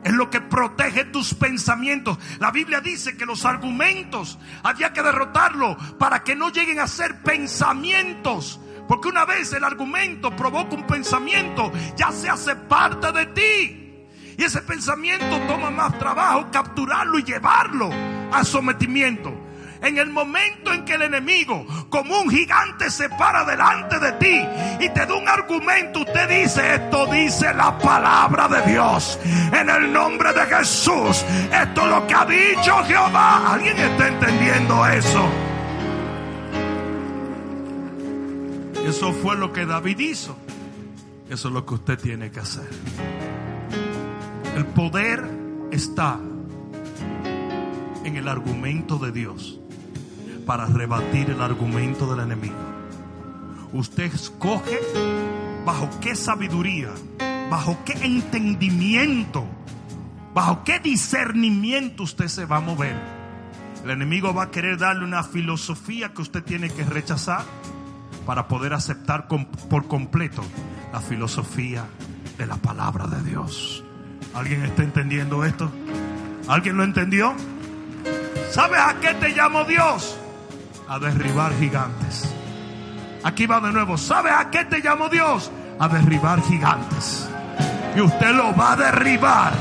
Speaker 2: Es lo que protege tus pensamientos. La Biblia dice que los argumentos había que derrotarlo para que no lleguen a ser pensamientos. Porque una vez el argumento provoca un pensamiento, ya se hace parte de ti. Y ese pensamiento toma más trabajo capturarlo y llevarlo a sometimiento. En el momento en que el enemigo, como un gigante, se para delante de ti y te da un argumento, usted dice, esto dice la palabra de Dios. En el nombre de Jesús, esto es lo que ha dicho Jehová. ¿Alguien está entendiendo eso? Eso fue lo que David hizo. Eso es lo que usted tiene que hacer. El poder está en el argumento de Dios para rebatir el argumento del enemigo. Usted escoge bajo qué sabiduría, bajo qué entendimiento, bajo qué discernimiento usted se va a mover. El enemigo va a querer darle una filosofía que usted tiene que rechazar para poder aceptar por completo la filosofía de la palabra de Dios. ¿Alguien está entendiendo esto? ¿Alguien lo entendió? ¿Sabes a qué te llamo Dios? A derribar gigantes. Aquí va de nuevo. ¿Sabes a qué te llamo Dios? A derribar gigantes. Y usted lo va a derribar.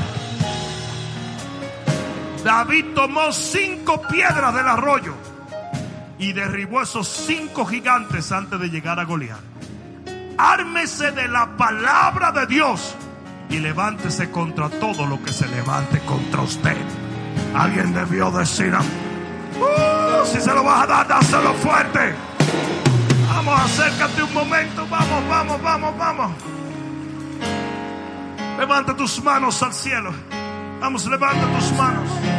Speaker 2: David tomó cinco piedras del arroyo y derribó esos cinco gigantes antes de llegar a Goliat. Ármese de la palabra de Dios y levántese contra todo lo que se levante contra usted. Alguien debió decir, ah, uh, si se lo vas a dar, dáselo fuerte. Vamos, acércate un momento, vamos, vamos, vamos, vamos. Levanta tus manos al cielo. Vamos, levanta tus manos.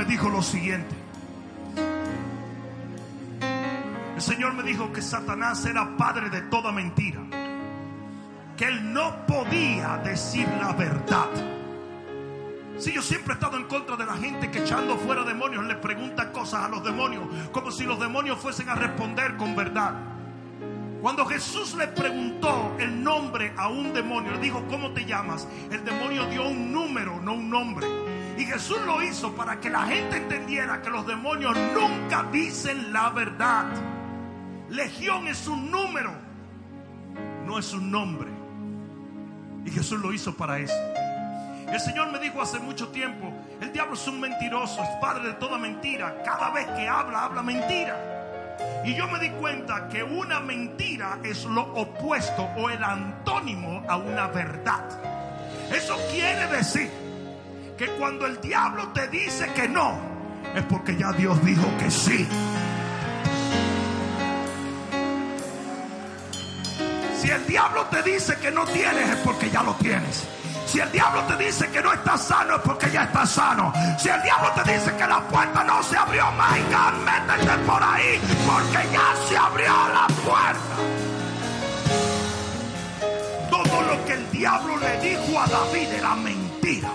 Speaker 2: Me dijo lo siguiente. El Señor me dijo que Satanás era padre de toda mentira. Que él no podía decir la verdad. Si yo siempre he estado en contra de la gente que echando fuera demonios le pregunta cosas a los demonios, como si los demonios fuesen a responder con verdad. Cuando Jesús le preguntó el nombre a un demonio, le dijo, ¿cómo te llamas? El demonio dio un número, no un nombre. Y Jesús lo hizo para que la gente entendiera que los demonios nunca dicen la verdad. Legión es un número, no es un nombre. Y Jesús lo hizo para eso. El Señor me dijo hace mucho tiempo, el diablo es un mentiroso, es padre de toda mentira. Cada vez que habla, habla mentira. Y yo me di cuenta que una mentira es lo opuesto o el antónimo a una verdad. Eso quiere decir que cuando el diablo te dice que no, es porque ya Dios dijo que sí. Si el diablo te dice que no tienes, es porque ya lo tienes. Si el diablo te dice que no estás sano es porque ya estás sano. Si el diablo te dice que la puerta no se abrió, my God, métete por ahí porque ya se abrió la puerta. Todo lo que el diablo le dijo a David era mentira.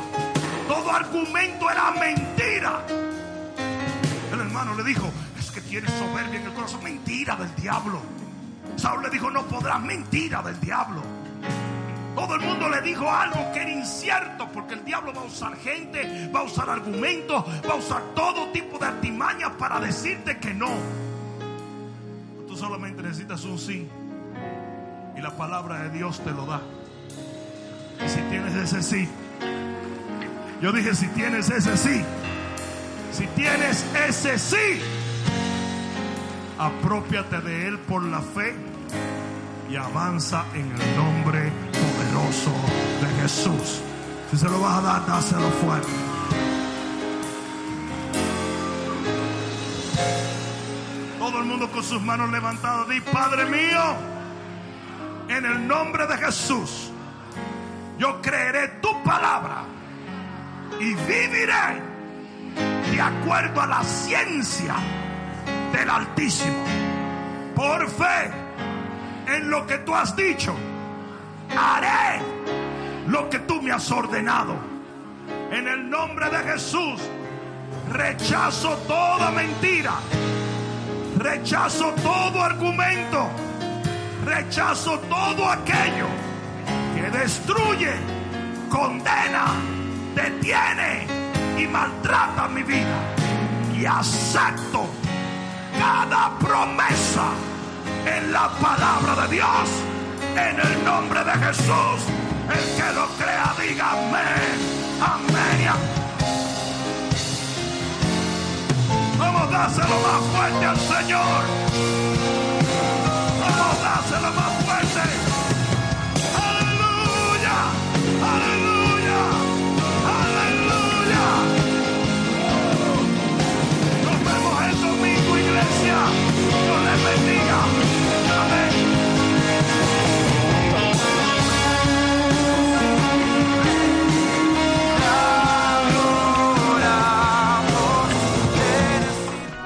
Speaker 2: Todo argumento era mentira. El hermano le dijo, es que tienes soberbia en el corazón. Mentira del diablo. Saúl le dijo, no podrás mentira del diablo. Todo el mundo le dijo algo que era incierto, porque el diablo va a usar gente, va a usar argumentos, va a usar todo tipo de artimañas para decirte que no. Tú solamente necesitas un sí. Y la palabra de Dios te lo da. Y si tienes ese sí, yo dije si tienes ese sí, si tienes ese sí, apropiate de él por la fe y avanza en el nombre de Jesús. Si se lo vas a dar, dáselo fuerte. Todo el mundo con sus manos levantadas, di Padre mío, en el nombre de Jesús, yo creeré tu palabra y viviré de acuerdo a la ciencia del Altísimo. Por fe en lo que tú has dicho, haré lo que tú me has ordenado. En el nombre de Jesús, rechazo toda mentira, rechazo todo argumento, rechazo todo aquello que destruye, condena, detiene y maltrata mi vida. Y acepto cada promesa en la palabra de Dios. En el nombre de Jesús, el que lo crea, diga amén. Amén. Vamos a dárselo más fuerte al Señor. Vamos a dárselo más fuerte. Aleluya. Aleluya. Aleluya. Nos vemos el domingo, iglesia. Dios les bendiga.